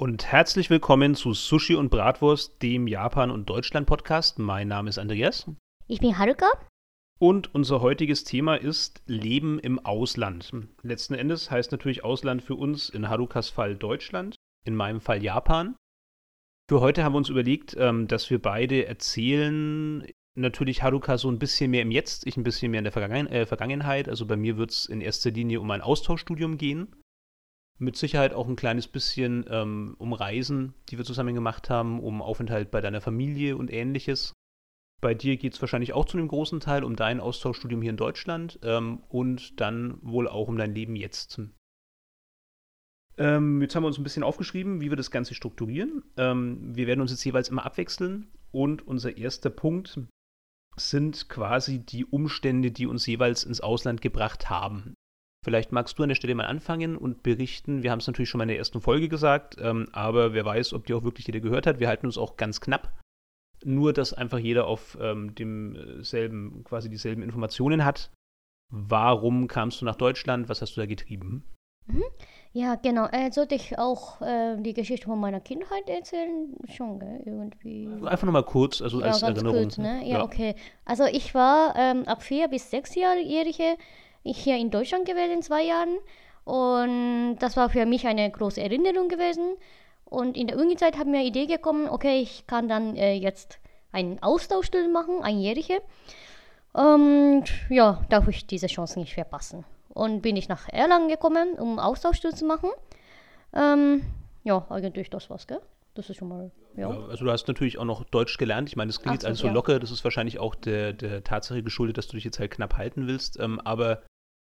Und herzlich willkommen zu Sushi und Bratwurst, dem Japan- und Deutschland-Podcast. Mein Name ist Andreas. Ich bin Haruka. Und unser heutiges Thema ist Leben im Ausland. Letzten Endes heißt natürlich Ausland für uns in Harukas Fall Deutschland, in meinem Fall Japan. Für heute haben wir uns überlegt, ähm, dass wir beide erzählen, natürlich Haruka so ein bisschen mehr im Jetzt, ich ein bisschen mehr in der Vergangen äh, Vergangenheit. Also bei mir wird es in erster Linie um ein Austauschstudium gehen. Mit Sicherheit auch ein kleines bisschen ähm, um Reisen, die wir zusammen gemacht haben, um Aufenthalt bei deiner Familie und ähnliches. Bei dir geht es wahrscheinlich auch zu einem großen Teil um dein Austauschstudium hier in Deutschland ähm, und dann wohl auch um dein Leben jetzt. Ähm, jetzt haben wir uns ein bisschen aufgeschrieben, wie wir das Ganze strukturieren. Ähm, wir werden uns jetzt jeweils immer abwechseln und unser erster Punkt sind quasi die Umstände, die uns jeweils ins Ausland gebracht haben. Vielleicht magst du an der Stelle mal anfangen und berichten. Wir haben es natürlich schon mal in der ersten Folge gesagt, ähm, aber wer weiß, ob die auch wirklich jeder gehört hat. Wir halten uns auch ganz knapp. Nur, dass einfach jeder auf ähm, demselben, quasi dieselben Informationen hat. Warum kamst du nach Deutschland? Was hast du da getrieben? Mhm. Ja, genau. Äh, sollte ich auch äh, die Geschichte von meiner Kindheit erzählen? Schon, gell? Irgendwie. Einfach nochmal kurz, also Ja, als ganz Erinnerung. kurz, ne? Ja, okay. Also ich war ähm, ab vier bis sechsjährige hier in Deutschland gewesen, zwei Jahren. Und das war für mich eine große Erinnerung gewesen. Und in der Uni-Zeit hat mir eine Idee gekommen, okay, ich kann dann äh, jetzt einen Austauschstudium machen, einjährige. Und ja, darf ich diese Chance nicht verpassen. Und bin ich nach Erlangen gekommen, um Austauschstudium zu machen. Ähm, ja, eigentlich das war's, gell? Das ist schon mal, ja. Also du hast natürlich auch noch Deutsch gelernt. Ich meine, das klingt jetzt so, alles so ja. locker. Das ist wahrscheinlich auch der, der Tatsache geschuldet, dass du dich jetzt halt knapp halten willst. Ähm, aber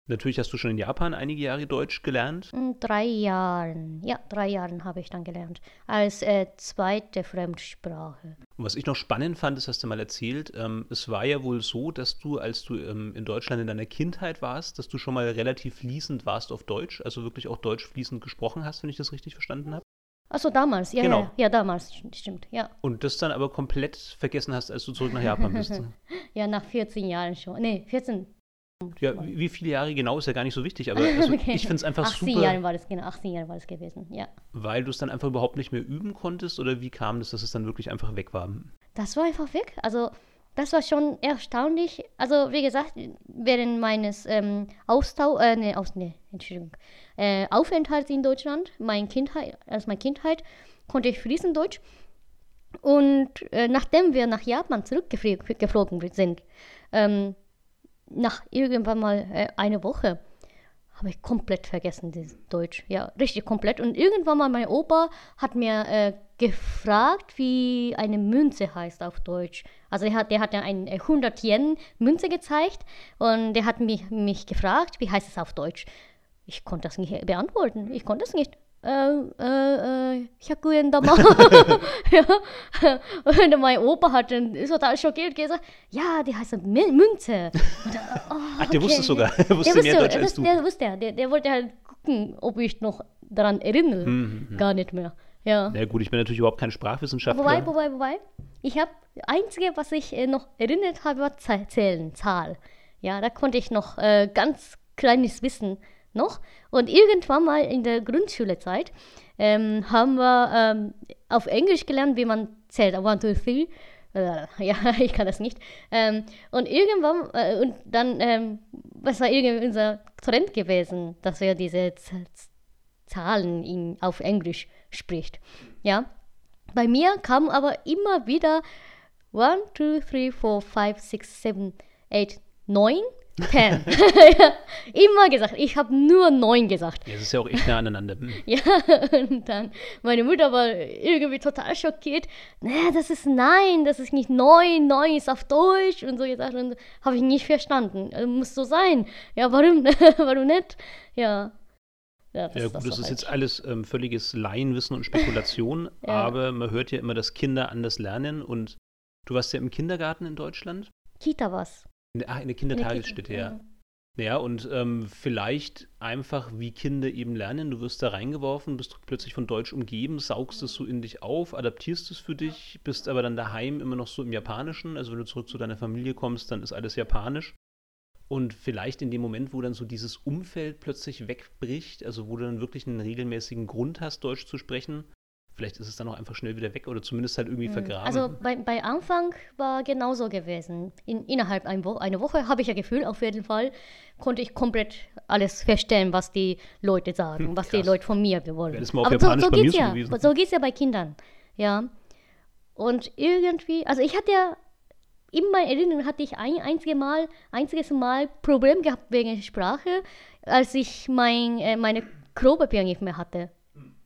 natürlich hast du schon in Japan einige Jahre Deutsch gelernt. In drei Jahren, ja, drei Jahren habe ich dann gelernt. Als äh, zweite Fremdsprache. Und was ich noch spannend fand, das hast du mal erzählt, ähm, es war ja wohl so, dass du, als du ähm, in Deutschland in deiner Kindheit warst, dass du schon mal relativ fließend warst auf Deutsch, also wirklich auch Deutsch fließend gesprochen hast, wenn ich das richtig verstanden habe. Achso, damals, ja, Genau. ja, ja, damals, st- stimmt, ja. Und das dann aber komplett vergessen hast, als du zurück nach Japan bist. Ja, nach 14 Jahren schon. Nee, 14. ja, wie viele Jahre genau ist ja gar nicht so wichtig, aber also Okay. ich finde es einfach 18 super. Jahre war das, genau, 18 Jahre war das gewesen, ja. Weil du es dann einfach überhaupt nicht mehr üben konntest oder wie kam das, dass es dann wirklich einfach weg war? Das war einfach weg. Also, das war schon erstaunlich. Also, wie gesagt, während meines ähm, Austau äh, nee, aus, nee, Entschuldigung, äh, Aufenthalts in Deutschland, mein Kindheit, als meine Kindheit, konnte ich fließend Deutsch. Und äh, nachdem wir nach Japan zurückgeflogen sind, ähm, nach irgendwann mal äh, eine Woche, habe ich komplett vergessen, dieses Deutsch. Ja, richtig komplett. Und irgendwann mal mein Opa hat mir äh, gefragt, wie eine Münze heißt auf Deutsch. Also der hat, der hat ja eine 100 Yen Münze gezeigt und der hat mich, mich gefragt, wie heißt es auf Deutsch. Ich konnte das nicht beantworten. Ich konnte es nicht. Äh, äh, äh, 100円玉. ja. Und mein Opa hat dann total schockiert gesagt, ja, die heißt Mün- Münze. Und, oh, Ach, der wusste sogar. Er der wusste mehr wusste, Deutsch als du. der wusste er. Der, der wollte halt gucken, ob ich noch daran erinnere. Mhm, Gar nicht mehr. Ja. Na gut, ich bin natürlich überhaupt kein Sprachwissenschaftler. Wobei, wobei, wobei. Ich habe, einzige, was ich äh, noch erinnert habe, war Zählen, Zahl. Ja, da konnte ich noch äh, ganz kleines Wissen noch. Und irgendwann mal in der Grundschulezeit ähm, haben wir ähm, auf Englisch gelernt, wie man zählt. One, two, three. Äh, Ja, ich kann das nicht. Ähm, und irgendwann, äh, und dann, ähm, was war irgendwie unser Trend gewesen, dass wir diese Z Z- Zahlen in, auf Englisch spricht. Ja. Bei mir kam aber immer wieder 1, 2, 3, 4, 5, 6, 7, 8, 9, 10. ja, immer gesagt. Ich habe nur 9 gesagt. Ja, es ist ja auch echt nah aneinander. Hm. Ja, und dann meine Mutter war irgendwie total schockiert. Nee, das ist nein, das ist nicht neun, neun ist auf Deutsch und so gesagt. Und habe ich nicht verstanden. Äh, Muss so sein. Ja, warum, warum nicht? Ja. Ja, Ja, gut, das war ist jetzt alles ähm, völliges Laienwissen und Spekulation, Ja. aber man hört ja immer, dass Kinder anders lernen und du warst ja im Kindergarten in Deutschland? Kita was. In der, ah, in der In der Kindertagesstätte, Kita, ja. Ja, und ähm, vielleicht einfach, wie Kinder eben lernen. Du wirst da reingeworfen, bist plötzlich von Deutsch umgeben, saugst es so in dich auf, adaptierst es für dich, bist aber dann daheim immer noch so im Japanischen. Also wenn du zurück zu deiner Familie kommst, dann ist alles Japanisch. Und vielleicht in dem Moment, wo dann so dieses Umfeld plötzlich wegbricht, also wo du dann wirklich einen regelmäßigen Grund hast, Deutsch zu sprechen, vielleicht ist es dann auch einfach schnell wieder weg oder zumindest halt irgendwie vergraben. Also bei, bei Anfang war genauso gewesen. In, innerhalb ein Wo einer Woche habe ich ja Gefühl, auf jeden Fall konnte ich komplett alles verstehen, was die Leute sagen, Hm, was die. Leute von mir wollen. Das mal auf Aber so, Japanisch so geht's so ja. gewesen. So geht's ja bei Kindern. Ja. Und irgendwie, also ich hatte ja in meiner Erinnerung hatte ich ein einziges Mal, einziges Mal Problem gehabt wegen Sprache, als ich mein, äh, meine Klopapier nicht mehr hatte.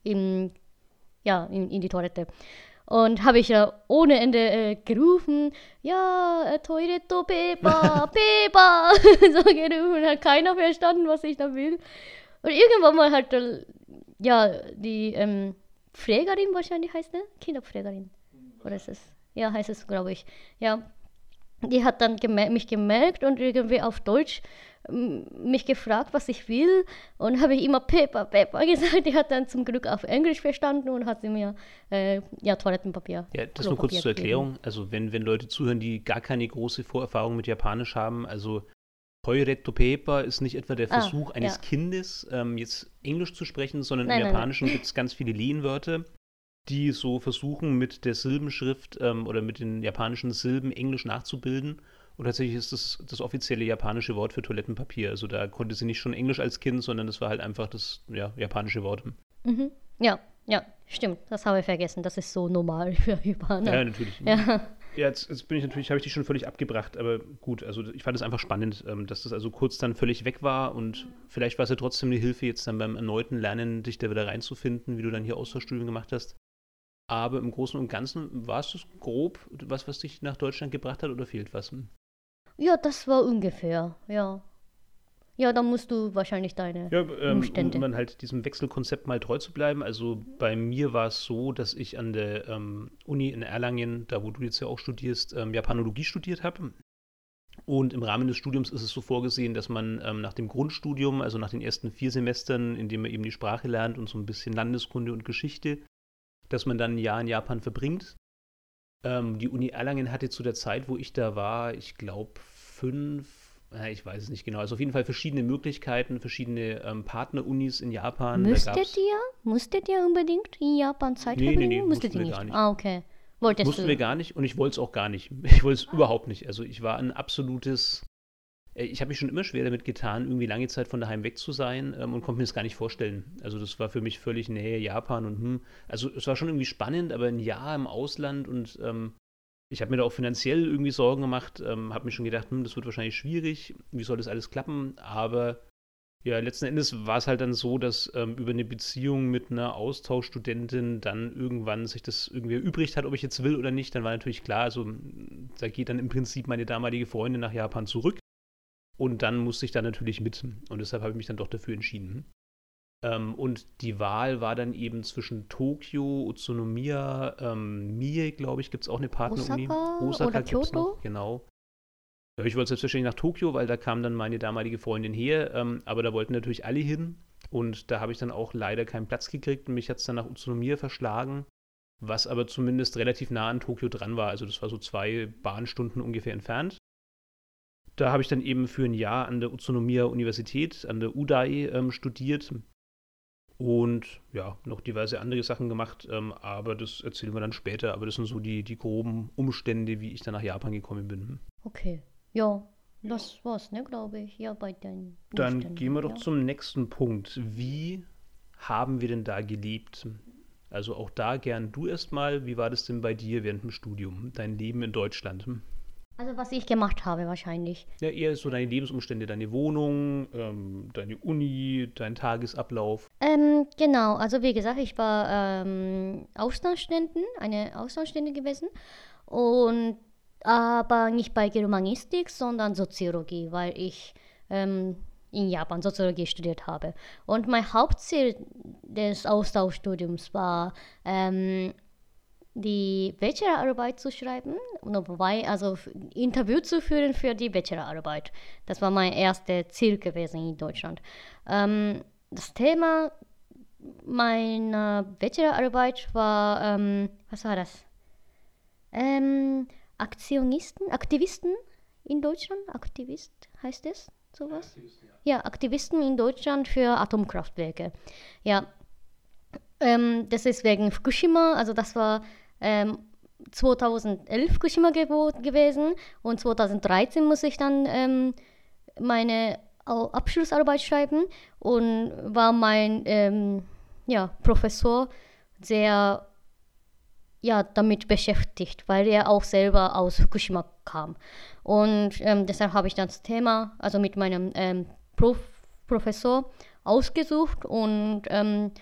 Im, ja, in, in die Toilette. Und habe ich ja ohne Ende äh, gerufen, ja, äh, Toiletto Pepa, Pepa, so gerufen, hat keiner verstanden, was ich da will. Und irgendwann mal hat, äh, ja, die ähm, Pflegerin wahrscheinlich heißt, ne? Kinderpflegerin. Oder ist es? Ja, heißt es, glaube ich. Ja, die hat dann gemer mich gemerkt und irgendwie auf Deutsch mich gefragt, was ich will. Und habe ich immer Pepper, Pepper gesagt. Die hat dann zum Glück auf Englisch verstanden und hat sie mir äh, ja, Toilettenpapier. Ja, das nur kurz zur gegeben. Erklärung. Also wenn, wenn Leute zuhören, die gar keine große Vorerfahrung mit Japanisch haben, also Toiretto Paper ist nicht etwa der Ah, Versuch eines ja. Kindes, ähm, jetzt Englisch zu sprechen, sondern Nein, im. Japanischen gibt es ganz viele Lehnwörter, die so versuchen, mit der Silbenschrift ähm, oder mit den japanischen Silben Englisch nachzubilden. Und tatsächlich ist das das offizielle japanische Wort für Toilettenpapier. Also da konnte sie nicht schon Englisch als Kind, sondern das war halt einfach das ja, japanische Wort. Mhm. Ja, ja, stimmt. Das habe ich vergessen. Das ist so normal für Japaner. Ja, natürlich. Ja. Ja, jetzt, jetzt bin ich natürlich, habe ich dich schon völlig abgebracht, aber gut, also ich fand es einfach spannend, ähm, dass das also kurz dann völlig weg war und vielleicht war es ja trotzdem eine Hilfe, jetzt dann beim erneuten Lernen dich da wieder reinzufinden, wie du dann hier Austauschstudien gemacht hast. Aber im Großen und Ganzen war es das grob, was, was dich nach Deutschland gebracht hat oder fehlt was? Ja, das war ungefähr, ja. Ja, dann musst du wahrscheinlich deine Ja, ähm, um, Umstände. um dann halt diesem Wechselkonzept mal treu zu bleiben. Also bei mir war es so, dass ich an der ähm, Uni in Erlangen, da wo du jetzt ja auch studierst, ähm, Japanologie studiert habe. Und im Rahmen des Studiums ist es so vorgesehen, dass man ähm, nach dem Grundstudium, also nach den ersten vier Semestern, in dem man eben die Sprache lernt und so ein bisschen Landeskunde und Geschichte, dass man dann ein Jahr in Japan verbringt. Ähm, die Uni Erlangen hatte zu der Zeit, wo ich da war, ich glaube fünf, äh, ich weiß es nicht genau, also auf jeden Fall verschiedene Möglichkeiten, verschiedene ähm, Partnerunis in Japan. Müsstet ihr? Musstet ihr unbedingt in Japan Zeit Nee, nee, verbringen? nee, Musstet mussten ihr nicht? nicht. Ah, okay. Wolltest Mussten du? wir gar nicht und ich wollte es auch gar nicht. Ich wollte es überhaupt nicht. Also ich war ein absolutes. Äh, Ich habe mich schon immer schwer damit getan, irgendwie lange Zeit von daheim weg zu sein ähm, und konnte mir das gar nicht vorstellen. Also das war für mich völlig Nähe Japan und hm. Also es war schon irgendwie spannend, aber ein Jahr im Ausland und ähm, ich habe mir da auch finanziell irgendwie Sorgen gemacht, ähm, habe mir schon gedacht, hm, das wird wahrscheinlich schwierig, wie soll das alles klappen? Aber ja, letzten Endes war es halt dann so, dass ähm, über eine Beziehung mit einer Austauschstudentin dann irgendwann sich das irgendwie erübrigt hat, ob ich jetzt will oder nicht. Dann war natürlich klar, also da geht dann im Prinzip meine damalige Freundin nach Japan zurück. Und dann musste ich da natürlich mit. Und deshalb habe ich mich dann doch dafür entschieden. Ähm, und die Wahl war dann eben zwischen Tokio, Utsunomiya, ähm, Mie, glaube ich, gibt es auch eine Partneruni. Osaka oder gibt's Kyoto? Noch, genau. Ja, ich wollte selbstverständlich nach Tokio, weil da kam dann meine damalige Freundin her, ähm, aber da wollten natürlich alle hin und da habe ich dann auch leider keinen Platz gekriegt und mich hat es dann nach Utsunomiya verschlagen, was aber zumindest relativ nah an Tokio dran war, also das war so zwei Bahnstunden ungefähr entfernt. Da habe ich dann eben für ein Jahr an der Utsunomiya Universität, an der Udai ähm, studiert und ja, noch diverse andere Sachen gemacht, ähm, aber das erzählen wir dann später, aber das sind so die, die groben Umstände, wie ich dann nach Japan gekommen bin. Okay. Ja, das war's, ne, glaube ich. Ja, bei den Dann gehen wir doch ja. zum nächsten Punkt. Wie haben wir denn da gelebt? Also auch da gern du erstmal. Wie war das denn bei dir während dem Studium? Dein Leben in Deutschland? Also was ich gemacht habe wahrscheinlich. Ja, eher so deine Lebensumstände, deine Wohnung, ähm, deine Uni, dein Tagesablauf. Ähm, genau, also wie gesagt, ich war ähm, Austauschstudentin, eine Austauschstudentin gewesen. Und aber nicht bei Germanistik, sondern Soziologie, weil ich ähm, in Japan Soziologie studiert habe. Und mein Hauptziel des Austauschstudiums war, ähm, die Bachelorarbeit zu schreiben, wobei, also Interview zu führen für die Bachelorarbeit. Das war mein erstes Ziel gewesen in Deutschland. Ähm, das Thema meiner Bachelorarbeit war, ähm, was war das? Ähm, Aktionisten, Aktivisten in Deutschland, Aktivist heißt es. sowas? Ja, Aktivisten in Deutschland für Atomkraftwerke. Ja, ähm, das ist wegen Fukushima, also das war ähm, 2011 Fukushima gewesen und 2013 muss ich dann ähm, meine Abschlussarbeit schreiben und war mein ähm, ja, Professor sehr ja, damit beschäftigt, weil er auch selber aus Fukushima kam. Und ähm, deshalb habe ich das Thema, also mit meinem ähm, Prof Professor ausgesucht und ähm,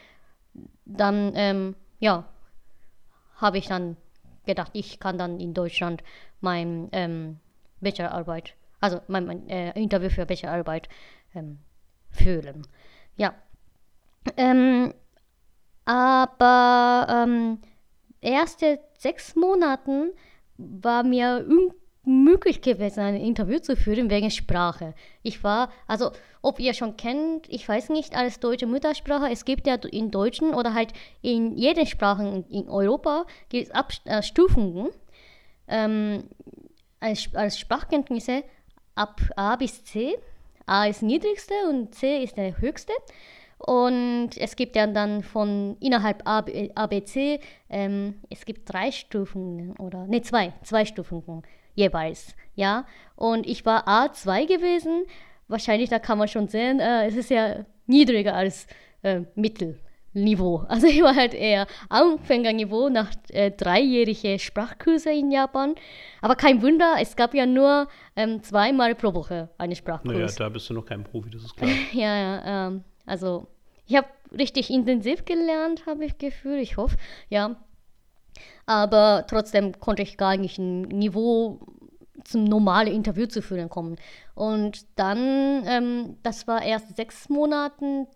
dann, ähm, ja, habe ich dann gedacht, ich kann dann in Deutschland mein ähm, Bachelorarbeit, also mein, mein äh, Interview für Bachelorarbeit ähm, führen. Ja. Ähm, aber ähm, erste sechs Monaten war mir unmöglich gewesen, ein Interview zu führen wegen Sprache. Ich war, also ob ihr schon kennt, ich weiß nicht, als deutsche Muttersprache, es gibt ja in Deutschen oder halt in jeder Sprache in Europa gibt es äh, ähm, als, als Sprachkenntnisse ab A bis C. A ist niedrigste und C ist der höchste. Und es gibt ja dann von innerhalb ABC, ähm, es gibt drei Stufen oder, ne, zwei, zwei Stufen jeweils, ja. Und ich war A2 gewesen. Wahrscheinlich, da kann man schon sehen, äh, es ist ja niedriger als äh, Mittelniveau. Also ich war halt eher Anfängerniveau nach äh, dreijährigen Sprachkurse in Japan. Aber kein Wunder, es gab ja nur ähm, zweimal pro Woche eine Sprachkurs. Naja, da bist du noch kein Profi, das ist klar. ja, ja, ähm, also ich habe richtig intensiv gelernt, habe ich Gefühl, ich hoffe, ja. Aber trotzdem konnte ich gar nicht ein Niveau zum normalen Interview zu führen kommen. Und dann, ähm, das war erst sechs Monate,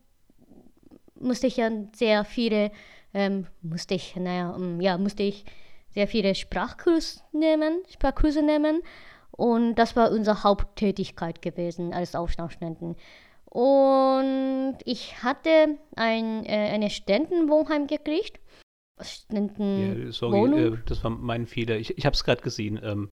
musste ich ja sehr viele, ähm, musste ich, naja, um, ja, musste ich sehr viele Sprachkurse nehmen, Sprachkurse nehmen. Und das war unsere Haupttätigkeit gewesen als Austauschstudenten. Und ich hatte ein, äh, eine Studentenwohnheim gekriegt. Studenten ja, sorry, äh, das war mein Fehler. Ich, ich habe es gerade gesehen. Ähm,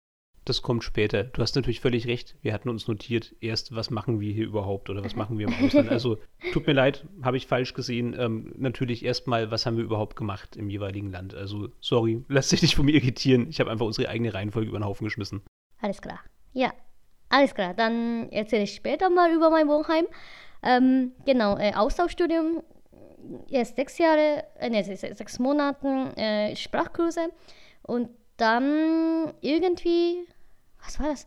das kommt später. Du hast natürlich völlig recht. Wir hatten uns notiert, erst, was machen wir hier überhaupt oder was machen wir im Ausland. Also, tut mir leid, habe ich falsch gesehen. Ähm, natürlich erstmal, was haben wir überhaupt gemacht im jeweiligen Land. Also, sorry, lass dich nicht von mir irritieren. Ich habe einfach unsere eigene Reihenfolge über den Haufen geschmissen. Alles klar. Ja, alles klar, dann erzähle ich später mal über mein Wohnheim. Ähm, genau, äh, Austauschstudium, erst sechs Jahre, äh, nee, sechs Monate äh, Sprachkurse und dann irgendwie, was war das?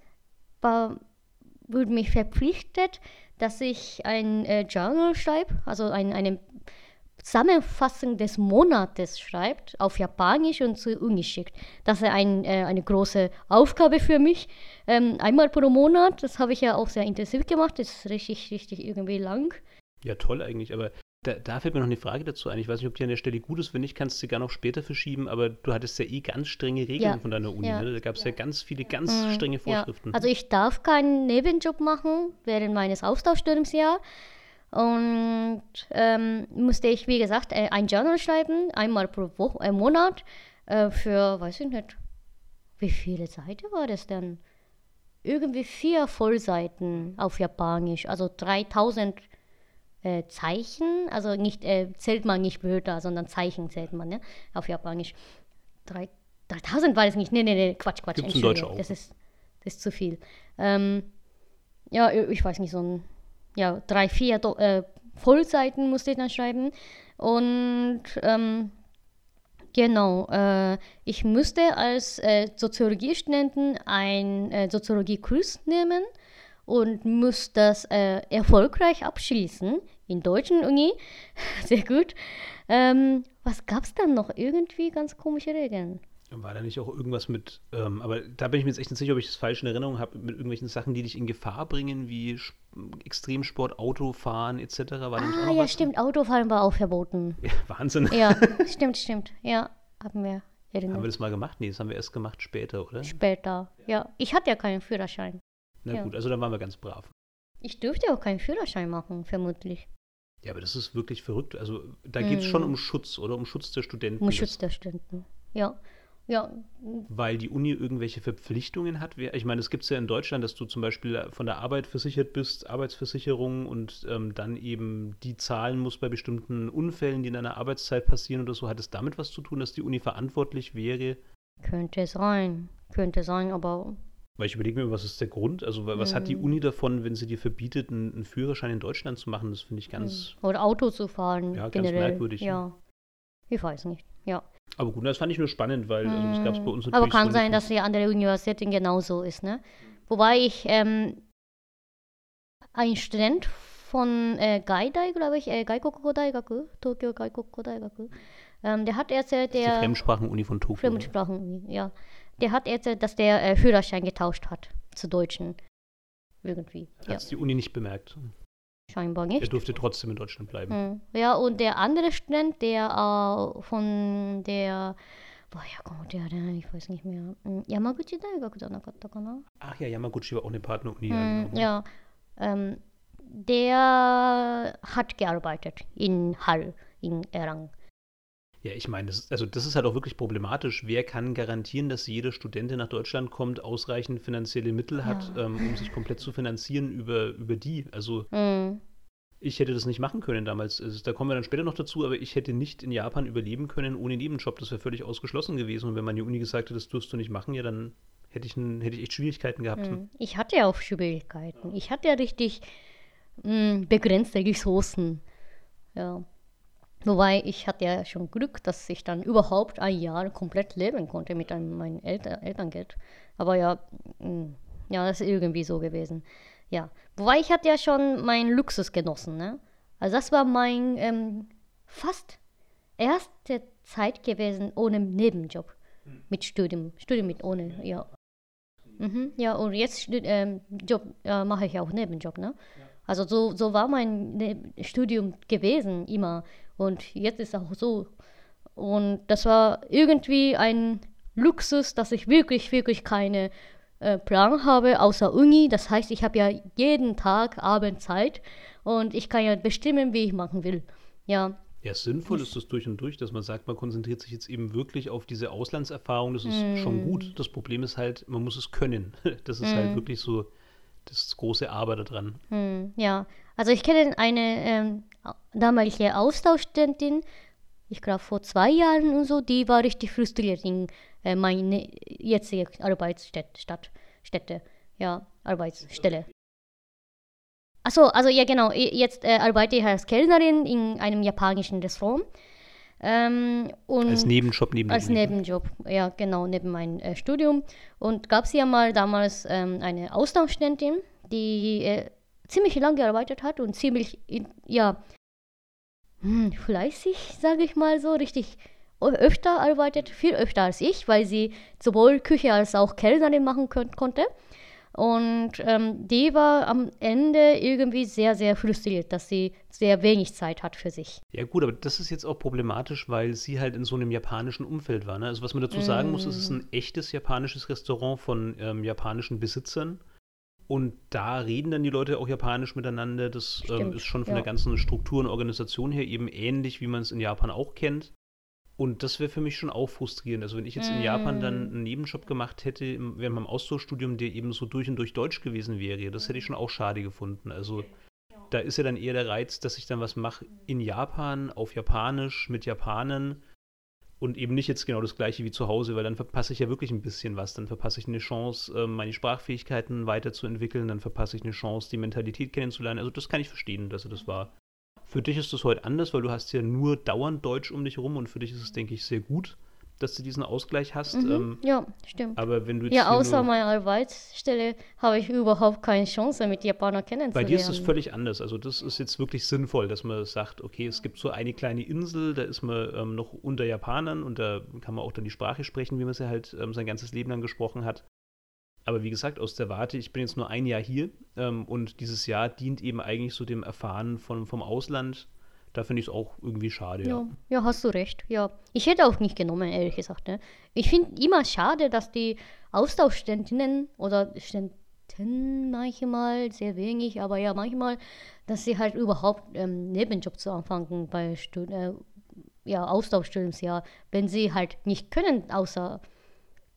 War, wurde mich verpflichtet, dass ich ein äh, Journal schreibe, also ein, eine Zusammenfassung des Monates schreibt, auf Japanisch und zu Uni schickt. Das ist ein, äh, eine große Aufgabe für mich. Ähm, einmal pro Monat, das habe ich ja auch sehr intensiv gemacht, das ist richtig, richtig irgendwie lang. Ja, toll eigentlich, aber da, da, fällt mir noch eine Frage dazu ein. Ich weiß nicht, ob die an der Stelle gut ist. Wenn nicht, kannst du sie gar noch später verschieben. Aber du hattest ja eh ganz strenge Regeln ja, von deiner Uni. Ja. Ne? Da gab es ja. ja. ganz viele, ganz mhm, strenge Vorschriften. Also ich darf keinen Nebenjob machen während meines Austauschstudiumsjahres. Und ähm, musste ich, wie gesagt, äh, ein Journal schreiben, einmal pro Woche, äh, Monat, äh, für, weiß ich nicht, wie viele Seiten war das denn? Irgendwie vier Vollseiten auf Japanisch, also 3000 äh, Zeichen, also nicht, äh, zählt man nicht Wörter, sondern Zeichen zählt man, ne, auf Japanisch. Drei, 3000 war das nicht, nee, nee, nee, Quatsch, Quatsch, Gibt's Entschuldigung, das ist, das ist zu viel. Ähm, ja, ich weiß nicht, so ein ja, drei, vier äh, Vollseiten musste ich dann schreiben. Und ähm, genau, äh, ich musste als äh, Soziologiestudenten einen äh, Soziologiekurs nehmen und muss das äh, erfolgreich abschließen in deutschen Uni. Sehr gut. Ähm, was gab es dann noch? Irgendwie ganz komische Regeln. War da nicht auch irgendwas mit, ähm, aber da bin ich mir jetzt echt nicht sicher, ob ich das falsch in Erinnerung habe, mit irgendwelchen Sachen, die dich in Gefahr bringen, wie Extremsport, Autofahren etc. War ah, ja, stimmt, Autofahren war auch verboten. Ja, Wahnsinn. Ja, stimmt, stimmt. Ja, haben wir erinnert. Haben wir das mal gemacht? Nee, das haben wir erst gemacht später, oder? Später, ja. Ich hatte ja keinen Führerschein. Na ja. gut, also dann waren wir ganz brav. Ich dürfte auch keinen Führerschein machen, vermutlich. Ja, aber das ist wirklich verrückt. Also da geht es hm. schon um Schutz, oder? Um Schutz der Studenten. Um Schutz der Studenten, ja. Ja, weil die Uni irgendwelche Verpflichtungen hat. Ich meine, es gibt es ja in Deutschland, dass du zum Beispiel von der Arbeit versichert bist, Arbeitsversicherung und ähm, dann eben die zahlen musst bei bestimmten Unfällen, die in deiner Arbeitszeit passieren oder so. Hat es damit was zu tun, dass die Uni verantwortlich wäre? könnte sein. Könnte sein, aber Weil ich überlege mir, was ist der Grund? Also wa- was hat die Hm. Uni davon, wenn sie dir verbietet, einen, einen Führerschein in Deutschland zu machen? Das finde ich ganz. oder Auto zu fahren Ja, ganz generell. merkwürdig, ne? Ja. Ich weiß nicht. Ja. Aber gut, das fand ich nur spannend, weil also, das gab es bei uns natürlich Aber kann so sein, dass die andere Universitäten genauso ist, ne? Wobei ich ähm, ein Student von äh, Gaidai, glaube ich, äh, Gaikoku Daigaku, Tokyo Gaikoku Daigaku, ähm, der hat erzählt, Das ist die der Fremdsprachenuni von Tokio. ne? Fremdsprachen, ja, der hat erzählt, dass der äh, Führerschein getauscht hat zu Deutschen. Irgendwie. Hat ja. die Uni nicht bemerkt. Scheinbar nicht. Er durfte trotzdem in Deutschland bleiben. Mhm. Ja, und der andere Student, der äh, von der woher kommt der denn? Ich weiß nicht mehr. Hm, Yamaguchi Daigaku janakatta kana? Ach ja, Yamaguchi war auch eine Partneruni. Mm, genau. Ja. Ähm, der hat gearbeitet in Hall, in Erang. Ja, ich meine, das, also das ist halt auch wirklich problematisch. Wer kann garantieren, dass jede Studentin nach Deutschland kommt, ausreichend finanzielle Mittel hat, Ja. ähm, um sich komplett zu finanzieren über, über die? Also Hm. ich hätte das nicht machen können damals. Also, da kommen wir dann später noch dazu, aber ich hätte nicht in Japan überleben können ohne Nebenjob. Das wäre völlig ausgeschlossen gewesen. Und wenn meine Uni gesagt hätte, das durfst du nicht machen, ja, dann hätte ich, ein, hätte ich echt Schwierigkeiten gehabt. Hm. Ich hatte ja auch Schwierigkeiten. Ich hatte ja richtig hm, begrenzte Ressourcen. Ja. Wobei ich hatte ja schon Glück, dass ich dann überhaupt ein Jahr komplett leben konnte mit einem, meinem Elter Elterngeld. Aber ja, hm, ja, das ist irgendwie so gewesen. Ja. Wobei ich hatte ja schon meinen Luxus genossen, ne? Also das war mein ähm, fast erste Zeit gewesen ohne Nebenjob. Mit Studium. Studium mit ohne, ja. Mhm, ja, und jetzt ähm, Job äh, mache ich auch Nebenjob, ne? Also so, so war mein ne Studium gewesen immer. Und jetzt ist auch so. Und das war irgendwie ein Luxus, dass ich wirklich, wirklich keine äh, Plan habe außer Uni. Das heißt, ich habe ja jeden Tag Abend Zeit und ich kann ja bestimmen, wie ich machen will. Ja, Ja, sinnvoll ist das durch und durch, dass man sagt, man konzentriert sich jetzt eben wirklich auf diese Auslandserfahrung. Das ist schon gut. Das Problem ist halt, man muss es können. Das ist halt wirklich so das große Aber daran. Hm, ja, also ich kenne eine ähm, damalige Austauschstudentin, ich glaube vor zwei Jahren und so, die war richtig frustriert in äh, meine jetzige Arbeitsstätte, Stadt, Stätte, ja, Arbeitsstelle. Achso, also ja genau, jetzt äh, arbeite ich als Kellnerin in einem japanischen Restaurant. Ähm, und Als Nebenjob neben als. Nebenjob, ja genau, neben meinem äh, Studium. Und gab es ja mal damals ähm, eine Austauschstudentin, die äh, ziemlich lange gearbeitet hat und ziemlich, ja, hm, fleißig, sage ich mal so, richtig öfter arbeitet, viel öfter als ich, weil sie sowohl Küche als auch Kellnerin machen konnte. Und ähm, die war am Ende irgendwie sehr, sehr frustriert, dass sie sehr wenig Zeit hat für sich. Ja gut, aber das ist jetzt auch problematisch, weil sie halt in so einem japanischen Umfeld war. Ne? Also was man dazu sagen muss, es ist Mm. ein echtes japanisches Restaurant von ähm, japanischen Besitzern. Und da reden dann die Leute auch japanisch miteinander. Das ähm, Stimmt, ist schon von ja. der ganzen Struktur und Organisation her eben ähnlich, wie man es in Japan auch kennt. Und das wäre für mich schon auch frustrierend. Also wenn ich jetzt in Japan dann Mm. einen Nebenjob gemacht hätte, während meinem Austauschstudium, der eben so durch und durch deutsch gewesen wäre, das hätte ich schon auch schade gefunden. Also da ist ja dann eher der Reiz, dass ich dann was mache in Japan, auf Japanisch, mit Japanern und eben nicht jetzt genau das gleiche wie zu Hause, weil dann verpasse ich ja wirklich ein bisschen was. Dann verpasse ich eine Chance, ähm, meine Sprachfähigkeiten weiterzuentwickeln, dann verpasse ich eine Chance, die Mentalität kennenzulernen. Also das kann ich verstehen, dass er das war. Für dich ist das heute anders, weil du hast ja nur dauernd Deutsch um dich rum und für dich ist es, denke ich, sehr gut, dass du diesen Ausgleich hast. Mhm, Ähm, ja, stimmt. aber wenn du Ja, außer meiner Arbeitsstelle habe ich überhaupt keine Chance, mit Japanern kennenzulernen. Bei dir ist es völlig anders. Also das ist jetzt wirklich sinnvoll, dass man sagt, okay, es gibt so eine kleine Insel, da ist man ähm, noch unter Japanern und da kann man auch dann die Sprache sprechen, wie man sie halt ähm, sein ganzes Leben lang gesprochen hat. Aber wie gesagt, aus der Warte, ich bin jetzt nur ein Jahr hier ähm, und dieses Jahr dient eben eigentlich so dem Erfahren von, vom Ausland. Da finde ich es auch irgendwie schade, ja. Ja, ja, hast du recht. Ja, ich hätte auch nicht genommen, ehrlich gesagt. Ne? Ich finde immer schade, dass die Austauschstudentinnen oder Studenten manchmal, sehr wenig, aber ja, manchmal, dass sie halt überhaupt ähm, Nebenjob zu anfangen bei Stud äh, ja, Austauschstudiumsjahr, wenn sie halt nicht können, außer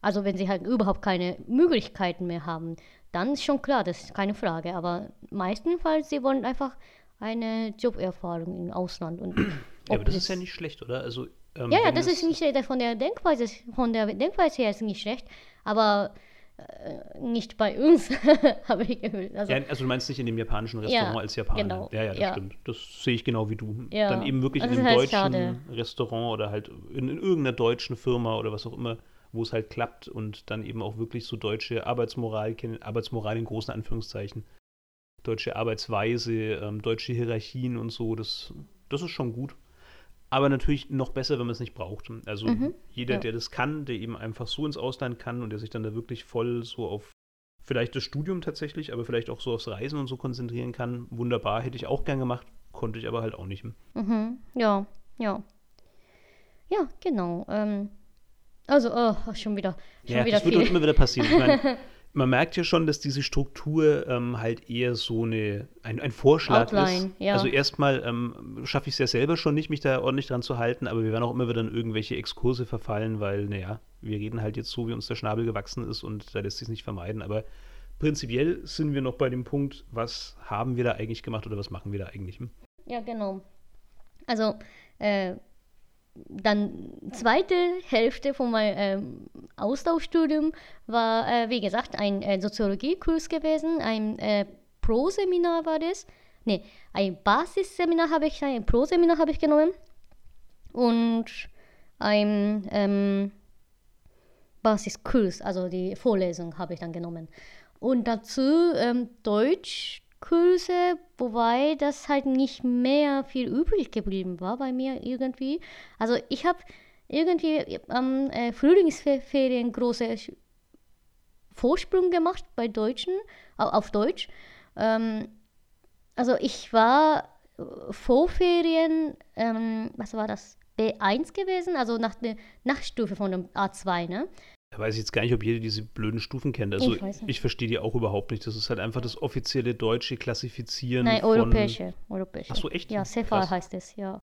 Also wenn sie halt überhaupt keine Möglichkeiten mehr haben, dann ist schon klar, das ist keine Frage. Aber meistenfalls, sie wollen einfach eine Joberfahrung im Ausland. Und ja, aber das ist ja nicht schlecht, oder? Also, ähm, ja, ja, das ist nicht von der Denkweise, von der Denkweise her ist nicht schlecht, aber äh, nicht bei uns, habe ich gehört. Also, ja, also du meinst nicht in dem japanischen Restaurant ja, als Japaner. Genau, ja, ja, das ja. stimmt. Das sehe ich genau wie du. Dann eben wirklich Also in einem ist deutschen schade. Restaurant oder halt in, in irgendeiner deutschen Firma oder was auch immer, wo es halt klappt und dann eben auch wirklich so deutsche Arbeitsmoral kennen, Arbeitsmoral in großen Anführungszeichen, deutsche Arbeitsweise, ähm, deutsche Hierarchien und so, das, das ist schon gut. Aber natürlich noch besser, wenn man es nicht braucht. Also Mhm, jeder, ja. der das kann, der eben einfach so ins Ausland kann und der sich dann da wirklich voll so auf vielleicht das Studium tatsächlich, aber vielleicht auch so aufs Reisen und so konzentrieren kann, wunderbar, hätte ich auch gern gemacht, konnte ich aber halt auch nicht. Mhm, ja, ja. Ja, genau. Ähm, also, oh, schon wieder, schon Ja, wieder das wird doch viel. immer wieder passieren. Ich meine, man merkt ja schon, dass diese Struktur ähm, halt eher so eine, ein, ein Vorschlag Outline, ist. ja. Also erstmal ähm, schaffe ich es ja selber schon nicht, mich da ordentlich dran zu halten, aber wir werden auch immer wieder in irgendwelche Exkurse verfallen, weil, naja, wir reden halt jetzt so, wie uns der Schnabel gewachsen ist und da lässt sich nicht vermeiden. Aber prinzipiell sind wir noch bei dem Punkt, was haben wir da eigentlich gemacht oder was machen wir da eigentlich? Hm? Ja, genau. Also, äh, dann zweite Hälfte von meinem ähm, Austauschstudium war, äh, wie gesagt, ein äh, Soziologiekurs gewesen. Ein äh, Pro-Seminar war das. Nee, ein Basisseminar habe ich, ein Pro-Seminar habe ich genommen. Und ein ähm, Basiskurs, also die Vorlesung habe ich dann genommen. Und dazu ähm, Deutschkurse, wobei das halt nicht mehr viel übrig geblieben war bei mir irgendwie. Also ich habe irgendwie am äh, Frühlingsferien große Vorsprung gemacht bei Deutschen, au- auf Deutsch. Ähm, also ich war äh, vor Ferien, ähm, was war das? B1 gewesen, also nach der Nachstufe von dem A2, ne? Da weiß ich jetzt gar nicht, ob jeder diese blöden Stufen kennt. Also Ich ich verstehe die auch überhaupt nicht. Das ist halt einfach das offizielle deutsche Klassifizieren Nein, von europäische. europäische. Ach so, echt? Ja, CEFA heißt es, ja.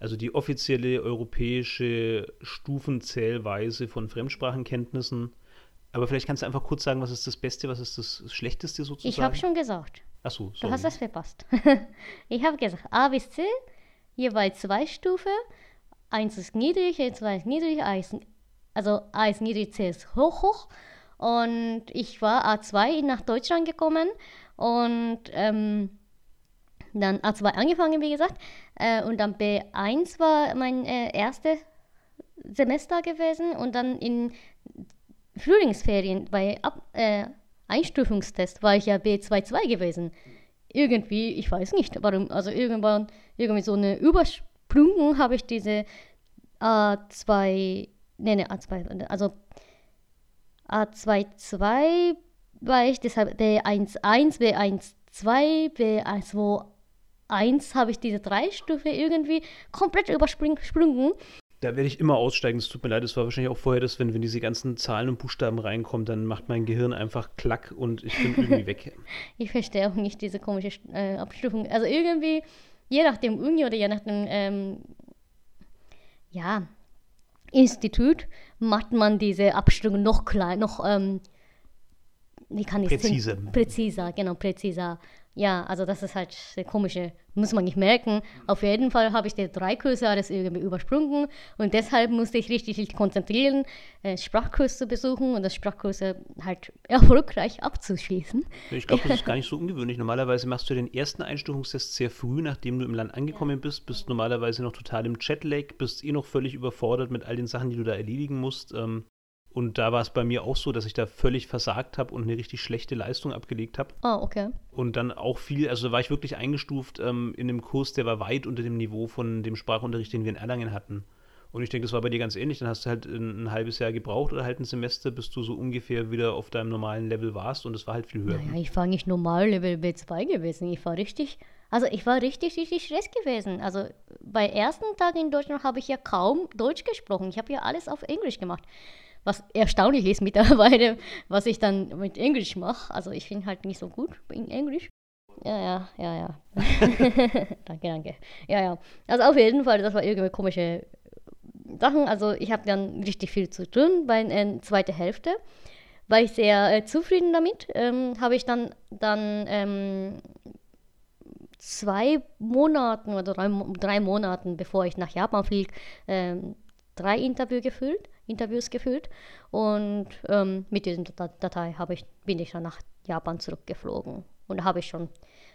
Also die offizielle europäische Stufenzählweise von Fremdsprachenkenntnissen. Aber vielleicht kannst du einfach kurz sagen, was ist das Beste, was ist das Schlechteste sozusagen? Ich habe schon gesagt. Achso, Du sorry. hast das verpasst. ich habe gesagt, A bis C, jeweils zwei Stufen. Eins ist niedrig, zwei ist niedrig, ist, also A ist niedrig, C ist hoch, hoch. Und ich war A2 nach Deutschland gekommen und ähm, dann A2 angefangen, wie gesagt. Äh, und dann B1 war mein äh, erstes Semester gewesen und dann in Frühlingsferien bei Ab äh, Einstufungstest war ich ja B22 gewesen. Irgendwie, ich weiß nicht, warum, also irgendwann, irgendwie so eine Übersprung habe ich diese A2, nee, nee, A2, also A22 war ich, deshalb B11, B12, B12, habe ich diese drei Stufe irgendwie komplett übersprungen. Da werde ich immer aussteigen. Es tut mir leid, es war wahrscheinlich auch vorher das, wenn, wenn diese ganzen Zahlen und Buchstaben reinkommen, dann macht mein Gehirn einfach Klack und ich bin irgendwie weg. Ich verstehe auch nicht diese komische äh, Abstufung. Also irgendwie, je nach dem Uni oder je nach dem ähm, ja, Institut, macht man diese Abstufung noch klein, noch, ähm, wie kann ich Präziser. Präziser, genau, präziser. Ja, also das ist halt der komische, muss man nicht merken. Auf jeden Fall habe ich die drei Kurse alles irgendwie übersprungen und deshalb musste ich richtig, richtig konzentrieren, äh, Sprachkurs zu besuchen und das Sprachkurse halt erfolgreich abzuschließen. Ich glaube, das ist gar nicht so ungewöhnlich. Normalerweise machst du den ersten Einstufungstest sehr früh, nachdem du im Land angekommen bist, bist normalerweise noch total im Jetlag, bist eh noch völlig überfordert mit all den Sachen, die du da erledigen musst. Ähm, und da war es bei mir auch so, dass ich da völlig versagt habe und eine richtig schlechte Leistung abgelegt habe. Ah, okay. Und dann auch viel, also da war ich wirklich eingestuft ähm, in einem Kurs, der war weit unter dem Niveau von dem Sprachunterricht, den wir in Erlangen hatten. Und ich denke, das war bei dir ganz ähnlich. Dann hast du halt ein, ein halbes Jahr gebraucht oder halt ein Semester, bis du so ungefähr wieder auf deinem normalen Level warst und es war halt viel höher. Naja, ich war nicht normal Level B2 gewesen. Ich war richtig, also ich war richtig, richtig Stress gewesen. Also bei ersten Tag in Deutschland habe ich ja kaum Deutsch gesprochen. Ich habe ja alles auf Englisch gemacht. Was erstaunlich ist mittlerweile, was ich dann mit Englisch mache. Also ich bin halt nicht so gut in Englisch. Ja, ja, ja, ja. danke, danke. Ja, ja. Also auf jeden Fall, das war irgendwie komische Sachen. Also ich habe dann richtig viel zu tun bei der zweiten Hälfte. War ich sehr äh, zufrieden damit. Ähm, habe ich dann, dann ähm, zwei Monaten oder drei, drei Monaten, bevor ich nach Japan fliege, ähm, drei Interview gefüllt, Interviews gefüllt. Und ähm, mit dieser Datei ich, bin ich dann nach Japan zurückgeflogen. Und habe ich schon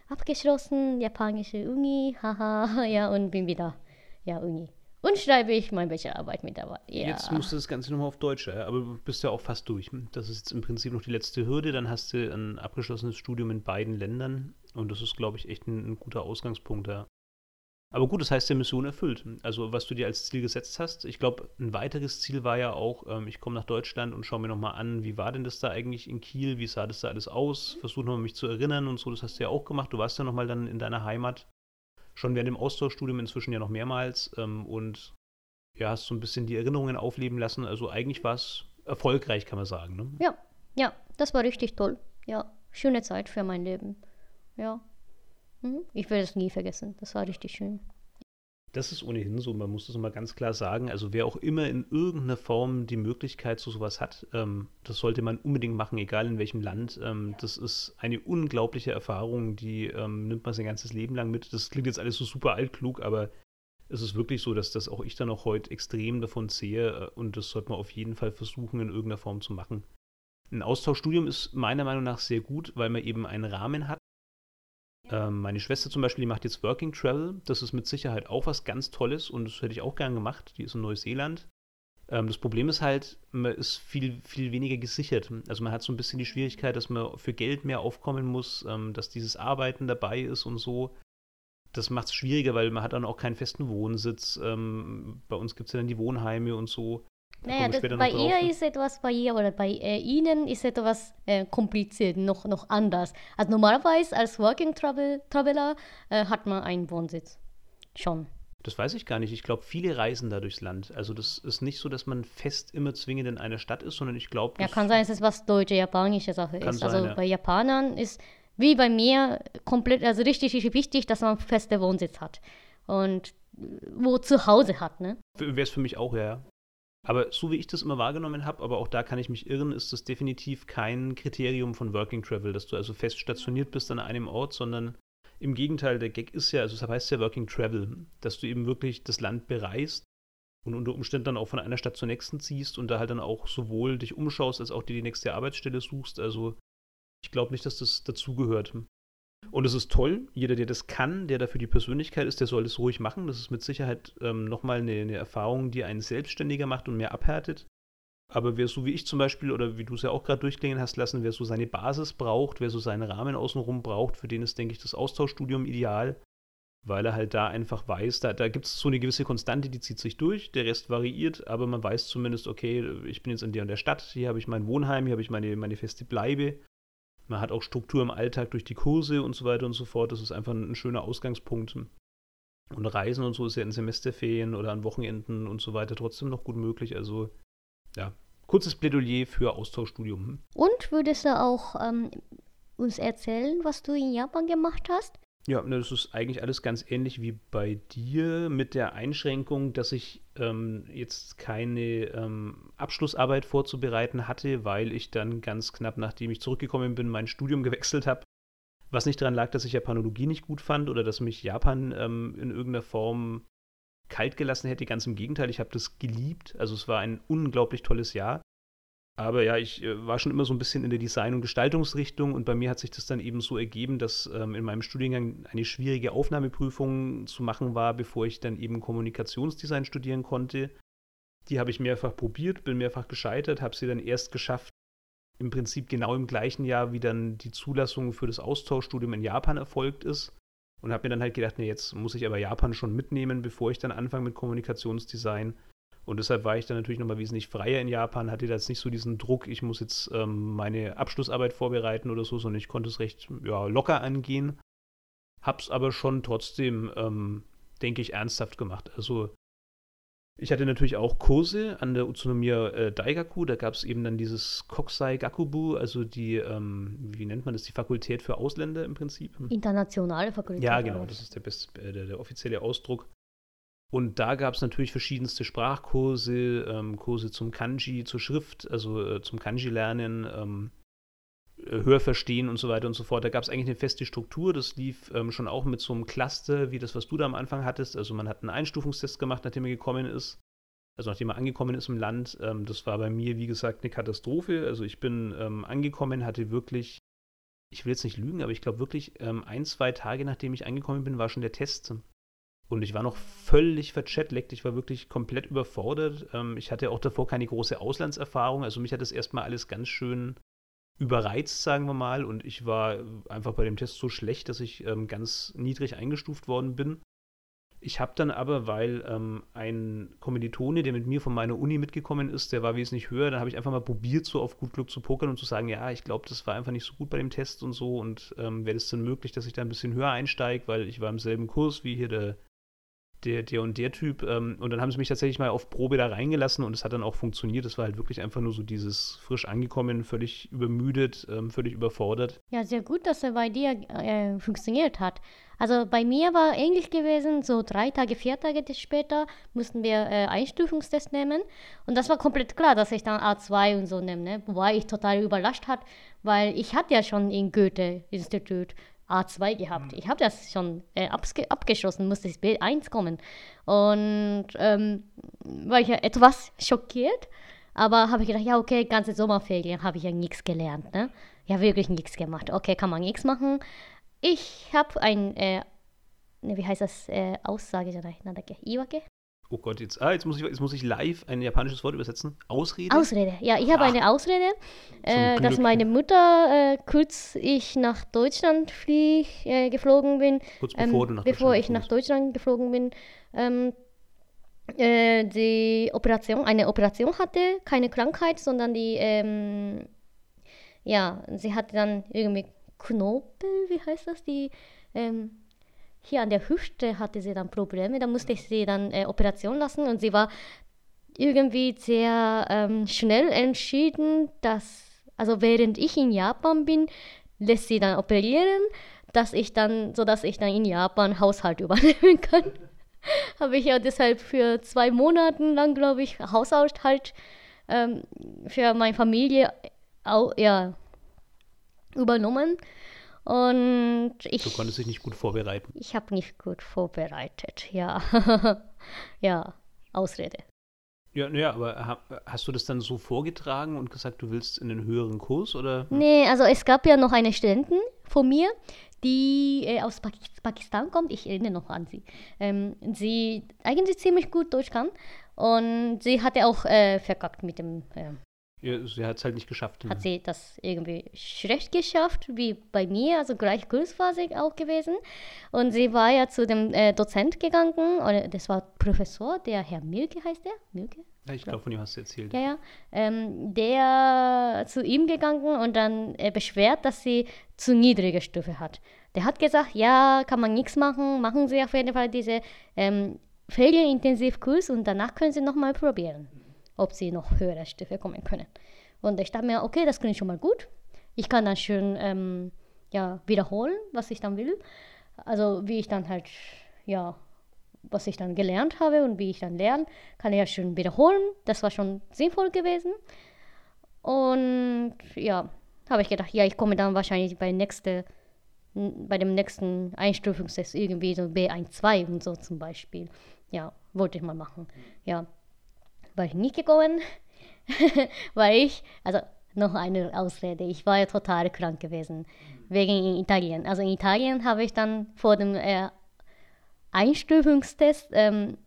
abgeschlossen, japanische Uni, haha, ja, und bin wieder, ja, Uni. Und schreibe ich meine Bachelorarbeit mit dabei. Ja. Jetzt musst du das Ganze nochmal auf Deutsch, ja? aber du bist ja auch fast durch. Das ist jetzt im Prinzip noch die letzte Hürde. Dann hast du ein abgeschlossenes Studium in beiden Ländern und das ist, glaube ich, echt ein, ein guter Ausgangspunkt da. Aber gut, das heißt, der Mission erfüllt. Also, was du dir als Ziel gesetzt hast. Ich glaube, ein weiteres Ziel war ja auch, ähm, ich komme nach Deutschland und schaue mir nochmal an, wie war denn das da eigentlich in Kiel? Wie sah das da alles aus? Versuche nochmal mich zu erinnern und so. Das hast du ja auch gemacht. Du warst ja nochmal dann in deiner Heimat. Schon während dem Austauschstudium inzwischen ja noch mehrmals. Ähm, und ja, hast so ein bisschen die Erinnerungen aufleben lassen. Also, eigentlich war es erfolgreich, kann man sagen. Ne? Ja, ja, das war richtig toll. Ja, schöne Zeit für mein Leben. Ja. Mhm. Ich werde es nie vergessen. Das war richtig schön. Das ist ohnehin so, man muss das mal ganz klar sagen. Also wer auch immer in irgendeiner Form die Möglichkeit zu sowas hat, ähm, das sollte man unbedingt machen, egal in welchem Land. Ähm, ja. Das ist eine unglaubliche Erfahrung, die ähm, nimmt man sein ganzes Leben lang mit. Das klingt jetzt alles so super altklug, aber es ist wirklich so, dass das auch ich dann auch heute extrem davon sehe äh, und das sollte man auf jeden Fall versuchen, in irgendeiner Form zu machen. Ein Austauschstudium ist meiner Meinung nach sehr gut, weil man eben einen Rahmen hat, ähm, meine Schwester zum Beispiel, die macht jetzt Working Travel. Das ist mit Sicherheit auch was ganz Tolles und das hätte ich auch gern gemacht. Die ist in Neuseeland. Ähm, das Problem ist halt, man ist viel, viel weniger gesichert. Also man hat so ein bisschen die Schwierigkeit, dass man für Geld mehr aufkommen muss, ähm, dass dieses Arbeiten dabei ist und so. Das macht es schwieriger, weil man hat dann auch keinen festen Wohnsitz. Bei uns gibt es ja dann die Wohnheime und so. Naja, das, bei ihr ist etwas, bei ihr oder bei äh, Ihnen ist etwas äh, kompliziert, noch, noch anders. Also normalerweise als Working Travel, Traveler äh, hat man einen Wohnsitz. Schon. Das weiß ich gar nicht. Ich glaube, viele reisen da durchs Land. Also das ist nicht so, dass man fest immer zwingend in einer Stadt ist, sondern ich glaube. Ja, kann sein, dass es was deutsche, japanische Sache ist. Sein, also ja. bei Japanern ist wie bei mir komplett, also richtig, richtig wichtig, dass man feste Wohnsitz hat. Und wo zu Hause hat, ne? Wäre es für mich auch, ja. Aber so wie ich das immer wahrgenommen habe, aber auch da kann ich mich irren, ist das definitiv kein Kriterium von Working Travel, dass du also fest stationiert bist an einem Ort, sondern im Gegenteil, der Gag ist ja, also das heißt ja Working Travel, dass du eben wirklich das Land bereist und unter Umständen dann auch von einer Stadt zur nächsten ziehst und da halt dann auch sowohl dich umschaust, als auch dir die nächste Arbeitsstelle suchst. Also ich glaube nicht, dass das dazugehört. Und es ist toll, jeder, der das kann, der dafür die Persönlichkeit ist, der soll es ruhig machen. Das ist mit Sicherheit ähm, nochmal eine, eine Erfahrung, die einen selbstständiger macht und mehr abhärtet. Aber wer so wie ich zum Beispiel, oder wie du es ja auch gerade durchklingen hast lassen, wer so seine Basis braucht, wer so seinen Rahmen außenrum braucht, für den ist, denke ich, das Austauschstudium ideal, weil er halt da einfach weiß, da, da gibt es so eine gewisse Konstante, die zieht sich durch, der Rest variiert, aber man weiß zumindest, okay, ich bin jetzt in der und der Stadt, hier habe ich mein Wohnheim, hier habe ich meine, meine feste Bleibe man hat auch Struktur im Alltag durch die Kurse und so weiter und so fort. Das ist einfach ein, schöner Ausgangspunkt. Und Reisen und so ist ja in Semesterferien oder an Wochenenden und so weiter trotzdem noch gut möglich. Also ja, kurzes Plädoyer für Austauschstudium. Und würdest du auch ähm, uns erzählen, was du in Japan gemacht hast? Ja, ne, das ist eigentlich alles ganz ähnlich wie bei dir, mit der Einschränkung, dass ich ähm, jetzt keine ähm, Abschlussarbeit vorzubereiten hatte, weil ich dann ganz knapp, nachdem ich zurückgekommen bin, mein Studium gewechselt habe. Was nicht daran lag, dass ich Japanologie nicht gut fand oder dass mich Japan ähm, in irgendeiner Form kalt gelassen hätte. Ganz im Gegenteil, ich habe das geliebt. Also es war ein unglaublich tolles Jahr. Aber ja, ich äh, war schon immer so ein bisschen in der Design- und Gestaltungsrichtung und bei mir hat sich das dann eben so ergeben, dass ähm, in meinem Studiengang eine schwierige Aufnahmeprüfung zu machen war, bevor ich dann eben Kommunikationsdesign studieren konnte. Die habe ich mehrfach probiert, bin mehrfach gescheitert, habe sie dann erst geschafft, im Prinzip genau im gleichen Jahr, wie dann die Zulassung für das Austauschstudium in Japan erfolgt ist. Und habe mir dann halt gedacht, nee, jetzt muss ich aber Japan schon mitnehmen, bevor ich dann anfange mit Kommunikationsdesign. Und deshalb war ich dann natürlich nochmal wesentlich freier in Japan, hatte da jetzt nicht so diesen Druck, ich muss jetzt ähm, meine Abschlussarbeit vorbereiten oder so, sondern ich konnte es recht ja, locker angehen. Hab's aber schon trotzdem, ähm, denke ich, ernsthaft gemacht. Also ich hatte natürlich auch Kurse an der Utsunomiya äh, Daigaku, da gab es eben dann dieses Kokusai Gakubu, also die, ähm, wie nennt man das, die Fakultät für Ausländer im Prinzip. Internationale Fakultät. Ja, genau, das ist der, best, äh, der, der offizielle Ausdruck. Und da gab es natürlich verschiedenste Sprachkurse, ähm, Kurse zum Kanji, zur Schrift, also äh, zum Kanji-Lernen, ähm, äh, Hörverstehen und so weiter und so fort. Da gab es eigentlich eine feste Struktur. Das lief ähm, schon auch mit so einem Cluster, wie das, was du da am Anfang hattest. Also man hat einen Einstufungstest gemacht, nachdem er gekommen ist. Also nachdem er angekommen ist im Land. Ähm, das war bei mir, wie gesagt, eine Katastrophe. Also ich bin ähm, angekommen, hatte wirklich, ich will jetzt nicht lügen, aber ich glaube wirklich, ähm, ein, zwei Tage nachdem ich angekommen bin, war schon der Test. Und ich war noch völlig verchatleckt. Ich war wirklich komplett überfordert. Ähm, ich hatte auch davor keine große Auslandserfahrung. Also mich hat das erstmal alles ganz schön überreizt, sagen wir mal. Und ich war einfach bei dem Test so schlecht, dass ich ähm, ganz niedrig eingestuft worden bin. Ich habe dann aber, weil ähm, ein Kommilitone, der mit mir von meiner Uni mitgekommen ist, der war wesentlich höher, dann habe ich einfach mal probiert, so auf gut Glück zu pokern und zu sagen, ja, ich glaube, das war einfach nicht so gut bei dem Test und so und ähm, wäre es denn möglich, dass ich da ein bisschen höher einsteige, weil ich war im selben Kurs wie hier der der, der und der Typ. Ähm, und dann haben sie mich tatsächlich mal auf Probe da reingelassen und es hat dann auch funktioniert. Es war halt wirklich einfach nur so dieses frisch angekommen, völlig übermüdet, ähm, völlig überfordert. Ja, sehr gut, dass er bei dir äh, funktioniert hat. Also bei mir war ähnlich gewesen, so drei Tage, vier Tage später mussten wir äh, Einstufungstest nehmen. Und das war komplett klar, dass ich dann A2 und so nehme, ne? wobei ich total überrascht hat, weil ich hatte ja schon in Goethe-Institut A2 gehabt. Mhm. Ich habe das schon äh, abgeschlossen, musste ich B1 kommen. Und ähm, war ich ja etwas schockiert, aber habe ich gedacht, ja, okay, ganze Sommerferien habe ich ja nichts gelernt. Ne? Ja, wirklich nichts gemacht. Okay, kann man nichts machen. Ich habe ein, äh, ne, wie heißt das, äh, Aussage, Iwake? Oh Gott, jetzt, ah, jetzt, muss ich, jetzt muss ich live ein japanisches Wort übersetzen. Ausrede? Ausrede, ja, ich habe ah. eine Ausrede, äh, dass meine Mutter äh, kurz ich nach Deutschland flieg, äh, geflogen bin. Kurz bevor ähm, du nach Bevor ich nach Deutschland geflogen bin, ähm, äh, die Operation, eine Operation hatte, keine Krankheit, sondern die, ähm, ja, sie hatte dann irgendwie Knorpel, wie heißt das, die, ähm, hier an der Hüfte hatte sie dann Probleme. Da musste ich sie dann äh, Operation lassen und sie war irgendwie sehr ähm, schnell entschieden, dass, also während ich in Japan bin, lässt sie dann operieren, dass ich dann, sodass ich dann in Japan Haushalt übernehmen kann. Habe ich ja deshalb für zwei Monate lang, glaube ich, Haushalt ähm, für meine Familie auch, ja, übernommen. Und ich. Du konntest dich nicht gut vorbereiten. Ich habe nicht gut vorbereitet, ja. ja, Ausrede. Ja, ja, aber hast du das dann so vorgetragen und gesagt, du willst in den höheren Kurs oder? Nee, also es gab ja noch eine Studentin von mir, die äh, aus Pakistan kommt. Ich erinnere noch an sie. Ähm, sie eigentlich ziemlich gut Deutsch kann und sie hatte auch äh, verkackt mit dem äh, ja, sie hat es halt nicht geschafft. Hat sie das irgendwie schlecht geschafft, wie bei mir, also gleich Kurs war sie auch gewesen. Und sie war ja zu dem äh, Dozent gegangen, oder das war Professor, der Herr Milke heißt der? Milke? Ja, ich glaube, von ihm hast du erzählt. Ja, ja. Ähm, der zu ihm gegangen und dann äh, beschwert, dass sie zu niedrige Stufe hat. Der hat gesagt, ja, kann man nichts machen, machen Sie auf jeden Fall diese ähm, Ferienintensivkurs und danach können Sie nochmal probieren ob sie noch höhere Stufe kommen können. Und ich dachte mir, okay, das klingt schon mal gut. Ich kann dann schön ähm, ja, wiederholen, was ich dann will. Also wie ich dann halt, ja, was ich dann gelernt habe und wie ich dann lerne, kann ich ja schön wiederholen. Das war schon sinnvoll gewesen. Und ja, habe ich gedacht, ja, ich komme dann wahrscheinlich bei, nächste, bei dem nächsten Einstufungstest irgendwie so B1-2 und so zum Beispiel. Ja, wollte ich mal machen. Ja, war ich nicht gekommen, weil ich, also noch eine Ausrede, ich war ja total krank gewesen, wegen Italien. Also in Italien habe ich dann vor dem äh, Einstufungstest, ähm,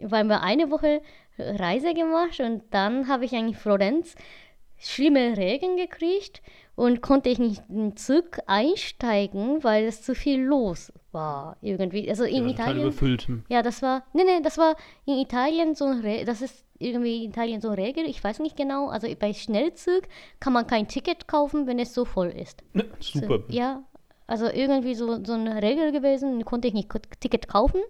weil wir eine Woche Reise gemacht und dann habe ich in Florenz schlimme Regen gekriegt und konnte ich nicht in den Zug einsteigen, weil es zu viel los war irgendwie. Also in ja, Italien. Überfüllt. Ja, das war, nee, nee, das war in Italien so ein, das ist irgendwie in Italien so eine Regel, ich weiß nicht genau, also bei Schnellzug kann man kein Ticket kaufen, wenn es so voll ist. Ne, super. So, ja, also irgendwie so, so eine Regel gewesen, konnte ich nicht Ticket kaufen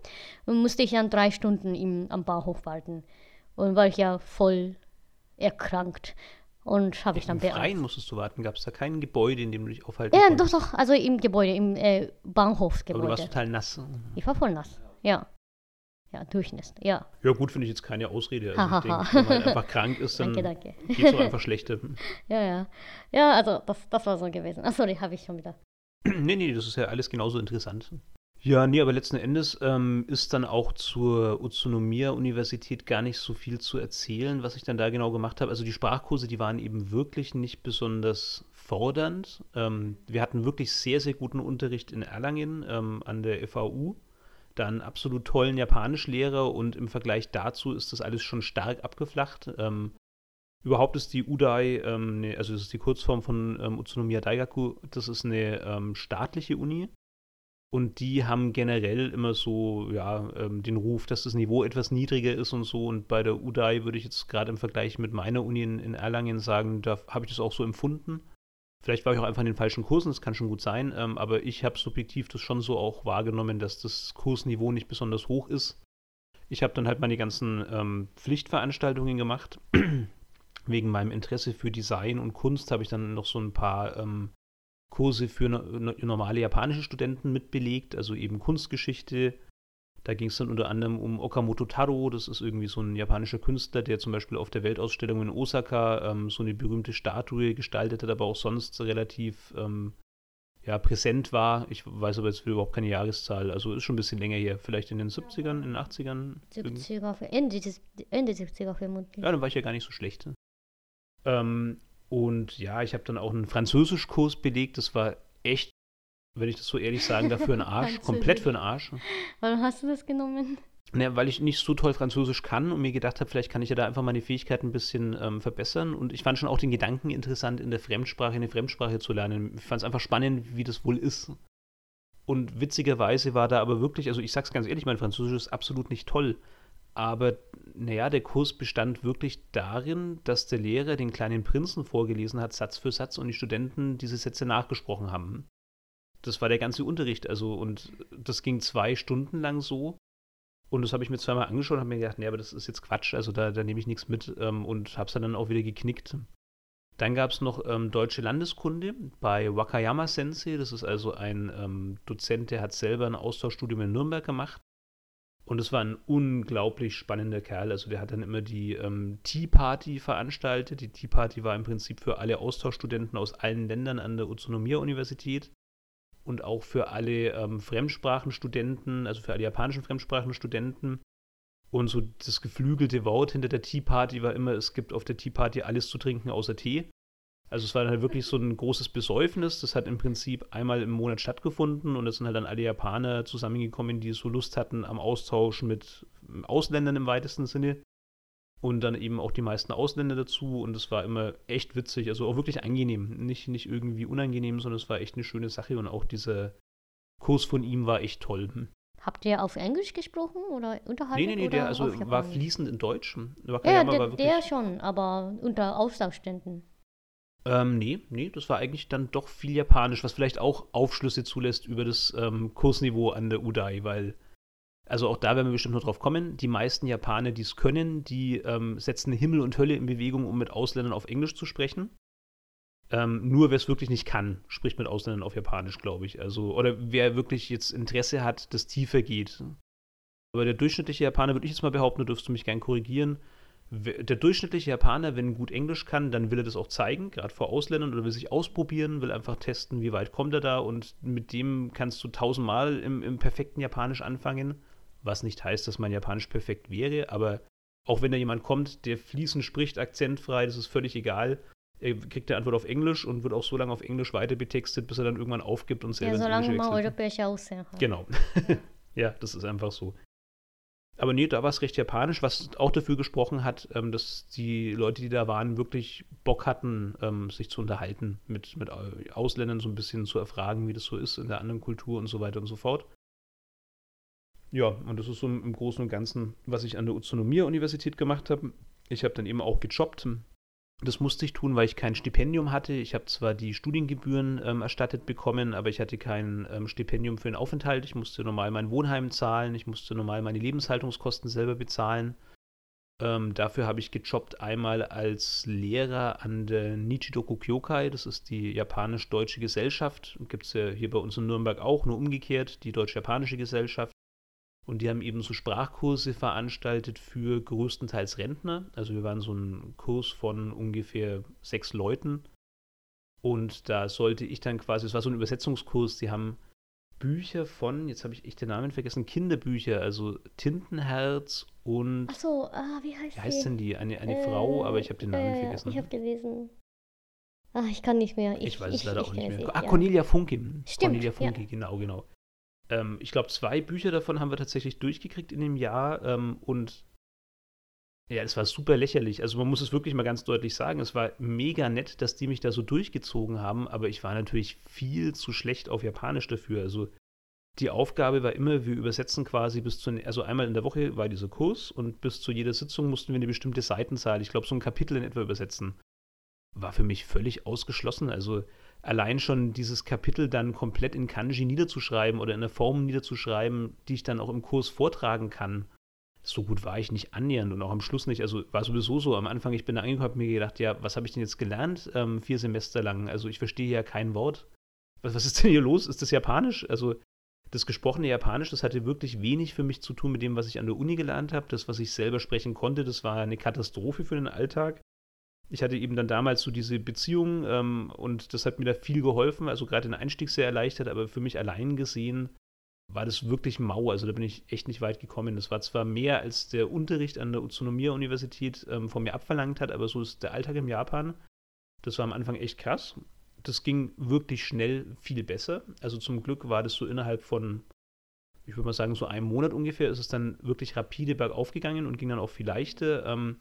und musste ich dann drei Stunden im, am Bahnhof warten. Und war ich ja voll erkrankt. Und habe ich dann Im Freien musstest du warten. Gab es da kein Gebäude, in dem du dich aufhalten Ja, konntest? doch, doch. Also im Gebäude, im äh, Bahnhofsgebäude. Aber du warst total nass. Ich war voll nass, ja. Ja, Durchschnitt, ja. Ja, gut, finde ich jetzt keine Ausrede. Also denke, wenn man halt einfach krank ist, dann Danke, danke. geht es auch einfach schlechter. Ja, ja. Ja, also das, das war so gewesen. Ach, sorry, habe ich schon wieder. nee, nee, das ist ja alles genauso interessant. Ja, nee, aber letzten Endes ähm, ist dann auch zur Utsunomiya-Universität gar nicht so viel zu erzählen, was ich dann da genau gemacht habe. Also die Sprachkurse, die waren eben wirklich nicht besonders fordernd. Ähm, wir hatten wirklich sehr, sehr guten Unterricht in Erlangen ähm, an der FAU. Da einen absolut tollen Japanischlehrer und im Vergleich dazu ist das alles schon stark abgeflacht. Ähm, Überhaupt ist die UDAI, ähm, ne, also das ist die Kurzform von ähm, Utsunomiya Daigaku, das ist eine ähm, staatliche Uni. Und die haben generell immer so, ja, ähm, den Ruf, dass das Niveau etwas niedriger ist und so. Und bei der UDAI würde ich jetzt gerade im Vergleich mit meiner Uni in, in Erlangen sagen, da habe ich das auch so empfunden. Vielleicht war ich auch einfach in den falschen Kursen, das kann schon gut sein, ähm, aber ich habe subjektiv das schon so auch wahrgenommen, dass das Kursniveau nicht besonders hoch ist. Ich habe dann halt meine ganzen ähm, Pflichtveranstaltungen gemacht. Wegen meinem Interesse für Design und Kunst habe ich dann noch so ein paar ähm, Kurse für no no normale japanische Studenten mitbelegt, also eben Kunstgeschichte. Da ging es dann unter anderem um Okamoto Taro, das ist irgendwie so ein japanischer Künstler, der zum Beispiel auf der Weltausstellung in Osaka ähm, so eine berühmte Statue gestaltet hat, aber auch sonst relativ ähm, ja, präsent war. Ich weiß aber jetzt überhaupt keine Jahreszahl, also ist schon ein bisschen länger her, vielleicht in den 70ern, in den 80ern. irgendwie. 70er, Ende, Ende 70er vermutlich. Ja, dann war ich ja gar nicht so schlecht. Ähm, und ja, ich habe dann auch einen Französischkurs belegt. Das war echt, wenn ich das so ehrlich sagen darf, für einen Arsch. komplett für einen Arsch. Warum hast du das genommen? Ne, weil ich nicht so toll Französisch kann und mir gedacht habe, vielleicht kann ich ja da einfach meine Fähigkeiten ein bisschen ähm, verbessern. Und ich fand schon auch den Gedanken interessant, in der Fremdsprache eine Fremdsprache zu lernen. Ich fand es einfach spannend, wie das wohl ist. Und witzigerweise war da aber wirklich, also ich sag's ganz ehrlich, mein Französisch ist absolut nicht toll. Aber naja, der Kurs bestand wirklich darin, dass der Lehrer den kleinen Prinzen vorgelesen hat, Satz für Satz, und die Studenten diese Sätze nachgesprochen haben. Das war der ganze Unterricht, also, und das ging zwei Stunden lang so. Und das habe ich mir zweimal angeschaut und habe mir gedacht, nee, aber das ist jetzt Quatsch, also da, da nehme ich nichts mit ähm, und habe es dann auch wieder geknickt. Dann gab es noch ähm, deutsche Landeskunde bei Wakayama Sensei. Das ist also ein ähm, Dozent, der hat selber ein Austauschstudium in Nürnberg gemacht. Und es war ein unglaublich spannender Kerl. Also der hat dann immer die ähm, Tea Party veranstaltet. Die Tea Party war im Prinzip für alle Austauschstudenten aus allen Ländern an der Utsunomiya-Universität und auch für alle ähm, Fremdsprachenstudenten, also für alle japanischen Fremdsprachenstudenten. Und so das geflügelte Wort hinter der Tea Party war immer, es gibt auf der Tea Party alles zu trinken außer Tee. Also es war dann halt wirklich so ein großes Besäufnis. Das hat im Prinzip einmal im Monat stattgefunden und es sind halt dann alle Japaner zusammengekommen, die so Lust hatten am Austausch mit Ausländern im weitesten Sinne. Und dann eben auch die meisten Ausländer dazu. Und es war immer echt witzig, also auch wirklich angenehm. Nicht, nicht irgendwie unangenehm, sondern es war echt eine schöne Sache. Und auch dieser Kurs von ihm war echt toll. Hm. Habt ihr auf Englisch gesprochen oder unterhalten? Nee, nee, nee, der also war fließend in Deutsch. Ja, der, wirklich, der schon, aber unter Austauschständen. Ähm, nee, nee, das war eigentlich dann doch viel Japanisch, was vielleicht auch Aufschlüsse zulässt über das ähm, Kursniveau an der UDAI, weil, also auch da werden wir bestimmt noch drauf kommen, die meisten Japaner, die es können, die ähm, setzen Himmel und Hölle in Bewegung, um mit Ausländern auf Englisch zu sprechen. Ähm, nur wer es wirklich nicht kann, spricht mit Ausländern auf Japanisch, glaube ich. Also, oder wer wirklich jetzt Interesse hat, das tiefer geht. Aber der durchschnittliche Japaner, würde ich jetzt mal behaupten, da dürfst du mich gern korrigieren, der durchschnittliche Japaner, wenn gut Englisch kann, dann will er das auch zeigen, gerade vor Ausländern, oder will sich ausprobieren, will einfach testen, wie weit kommt er da und mit dem kannst du tausendmal im, im perfekten Japanisch anfangen, was nicht heißt, dass mein Japanisch perfekt wäre, aber auch wenn da jemand kommt, der fließend spricht, akzentfrei, das ist völlig egal, er kriegt eine Antwort auf Englisch und wird auch so lange auf Englisch weiter betextet, bis er dann irgendwann aufgibt und Ja, selber ins solange Englische man wechselt. europäische Aussehen hat. Genau. ja, das ist einfach so. Aber nee, da war es recht japanisch, was auch dafür gesprochen hat, ähm, dass die Leute, die da waren, wirklich Bock hatten, ähm, sich zu unterhalten, mit, mit Au- Ausländern so ein bisschen zu erfragen, wie das so ist in der anderen Kultur und so weiter und so fort. Ja, und das ist so im Großen und Ganzen, was ich an der Utsunomiya-Universität gemacht habe. Ich habe dann eben auch gejobbt. Das musste ich tun, weil ich kein Stipendium hatte. Ich habe zwar die Studiengebühren ähm, erstattet bekommen, aber ich hatte kein ähm, Stipendium für den Aufenthalt. Ich musste normal mein Wohnheim zahlen, ich musste normal meine Lebenshaltungskosten selber bezahlen. Ähm, dafür habe ich gejobbt einmal als Lehrer an der Nichidoku Kyokai, das ist die japanisch-deutsche Gesellschaft. Gibt es ja hier bei uns in Nürnberg auch, nur umgekehrt, die deutsch-japanische Gesellschaft. Und die haben eben so Sprachkurse veranstaltet für größtenteils Rentner. Also wir waren so ein Kurs von ungefähr sechs Leuten. Und da sollte ich dann quasi, es war so ein Übersetzungskurs, die haben Bücher von, jetzt habe ich echt den Namen vergessen, Kinderbücher, also Tintenherz und. Ach so, ah, wie heißt Wie heißt sie? denn die? Eine, eine Äh, Frau, aber ich habe den Namen äh, vergessen. Ich habe gelesen. Ah, ich kann nicht mehr. Ich, weiß es leider auch nicht kenne mehr. Ah, ja. Cornelia Funke. Stimmt, Cornelia ja. Funke, genau, genau. Ähm, ich glaube, zwei Bücher davon haben wir tatsächlich durchgekriegt in dem Jahr ähm, und ja, es war super lächerlich. Also man muss es wirklich mal ganz deutlich sagen. Es war mega nett, dass die mich da so durchgezogen haben, aber ich war natürlich viel zu schlecht auf Japanisch dafür. Also die Aufgabe war immer, wir übersetzen quasi bis zu, also einmal in der Woche war dieser Kurs und bis zu jeder Sitzung mussten wir eine bestimmte Seitenzahl, ich glaube so ein Kapitel in etwa übersetzen. War für mich völlig ausgeschlossen. Also allein schon dieses Kapitel dann komplett in Kanji niederzuschreiben oder in einer Form niederzuschreiben, die ich dann auch im Kurs vortragen kann. So gut war ich nicht annähernd und auch am Schluss nicht. Also war sowieso so. Am Anfang, ich bin da angekommen, habe mir gedacht, ja, was habe ich denn jetzt gelernt? Ähm, vier Semester lang. Also ich verstehe ja kein Wort. Was, was ist denn hier los? Ist das Japanisch? Also das gesprochene Japanisch, das hatte wirklich wenig für mich zu tun mit dem, was ich an der Uni gelernt habe. Das, was ich selber sprechen konnte, das war eine Katastrophe für den Alltag. Ich hatte eben dann damals so diese Beziehung ähm, und das hat mir da viel geholfen, also gerade den Einstieg sehr erleichtert, aber für mich allein gesehen war das wirklich mau. Also da bin ich echt nicht weit gekommen. Das war zwar mehr, als der Unterricht an der Utsunomiya-Universität ähm, von mir abverlangt hat, aber so ist der Alltag in Japan. Das war am Anfang echt krass. Das ging wirklich schnell viel besser. Also zum Glück war das so innerhalb von, ich würde mal sagen, so einem Monat ungefähr, ist es dann wirklich rapide bergauf gegangen und ging dann auch viel leichter. Ähm,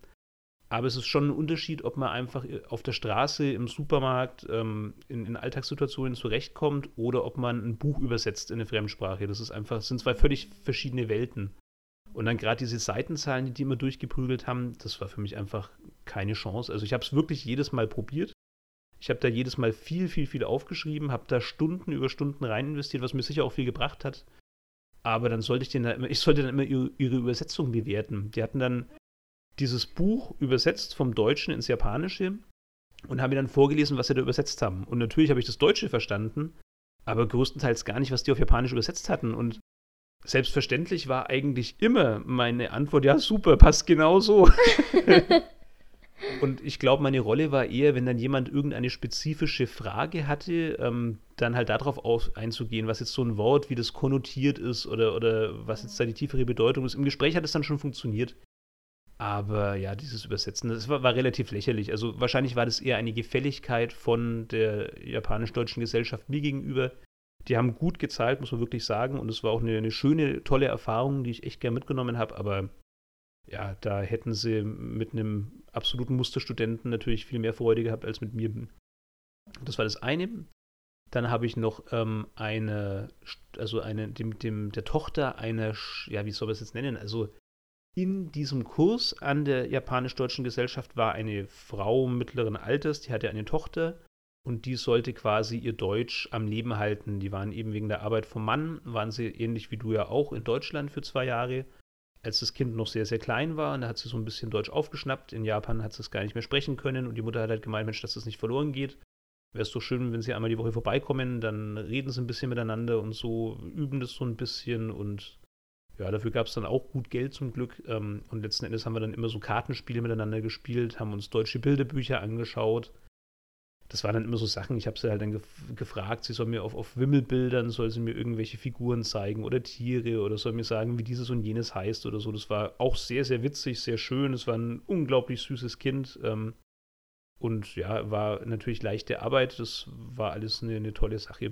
aber es ist schon ein Unterschied, ob man einfach auf der Straße, im Supermarkt, ähm, in, in Alltagssituationen zurechtkommt oder ob man ein Buch übersetzt in eine Fremdsprache. Das ist einfach, sind zwei völlig verschiedene Welten. Und dann gerade diese Seitenzahlen, die die immer durchgeprügelt haben, das war für mich einfach keine Chance. Also ich habe es wirklich jedes Mal probiert. Ich habe da jedes Mal viel, viel, viel aufgeschrieben, habe da Stunden über Stunden rein investiert, was mir sicher auch viel gebracht hat. Aber dann sollte ich den da immer, ich sollte dann immer ihre, ihre Übersetzung bewerten. Die hatten dann dieses Buch übersetzt vom Deutschen ins Japanische und haben mir dann vorgelesen, was sie da übersetzt haben. Und natürlich habe ich das Deutsche verstanden, aber größtenteils gar nicht, was die auf Japanisch übersetzt hatten. Und selbstverständlich war eigentlich immer meine Antwort, ja super, passt genau so. Und ich glaube, meine Rolle war eher, wenn dann jemand irgendeine spezifische Frage hatte, ähm, dann halt darauf auf, einzugehen, was jetzt so ein Wort, wie das konnotiert ist oder, oder was jetzt da die tiefere Bedeutung ist. Im Gespräch hat es dann schon funktioniert. Aber ja, dieses Übersetzen, das war, war relativ lächerlich. Also wahrscheinlich war das eher eine Gefälligkeit von der japanisch-deutschen Gesellschaft mir gegenüber. Die haben gut gezahlt, muss man wirklich sagen. Und es war auch eine, eine schöne, tolle Erfahrung, die ich echt gern mitgenommen habe. Aber ja, da hätten sie mit einem absoluten Musterstudenten natürlich viel mehr Freude gehabt als mit mir. Das war das eine. Dann habe ich noch ähm, eine, also eine, dem, dem, der Tochter einer, ja, wie soll man es jetzt nennen? Also in diesem Kurs an der japanisch-deutschen Gesellschaft war eine Frau mittleren Alters, die hatte eine Tochter und die sollte quasi ihr Deutsch am Leben halten. Die waren eben wegen der Arbeit vom Mann, waren sie ähnlich wie du ja auch in Deutschland für zwei Jahre als das Kind noch sehr, sehr klein war. Und da hat sie so ein bisschen Deutsch aufgeschnappt. In Japan hat sie es gar nicht mehr sprechen können. Und die Mutter hat halt gemeint, Mensch, dass das nicht verloren geht. Wäre es doch schön, wenn sie einmal die Woche vorbeikommen, dann reden sie ein bisschen miteinander und so, üben das so ein bisschen. Und ja, dafür gab es dann auch gut Geld zum Glück. Und letzten Endes haben wir dann immer so Kartenspiele miteinander gespielt, haben uns deutsche Bilderbücher angeschaut. Das waren dann immer so Sachen, ich habe sie halt dann gef gefragt, sie soll mir auf, auf Wimmelbildern, soll sie mir irgendwelche Figuren zeigen oder Tiere oder soll mir sagen, wie dieses und jenes heißt oder so. Das war auch sehr, sehr witzig, sehr schön. Es war ein unglaublich süßes Kind. Ähm, und ja, war natürlich leichte Arbeit. Das war alles eine, eine tolle Sache.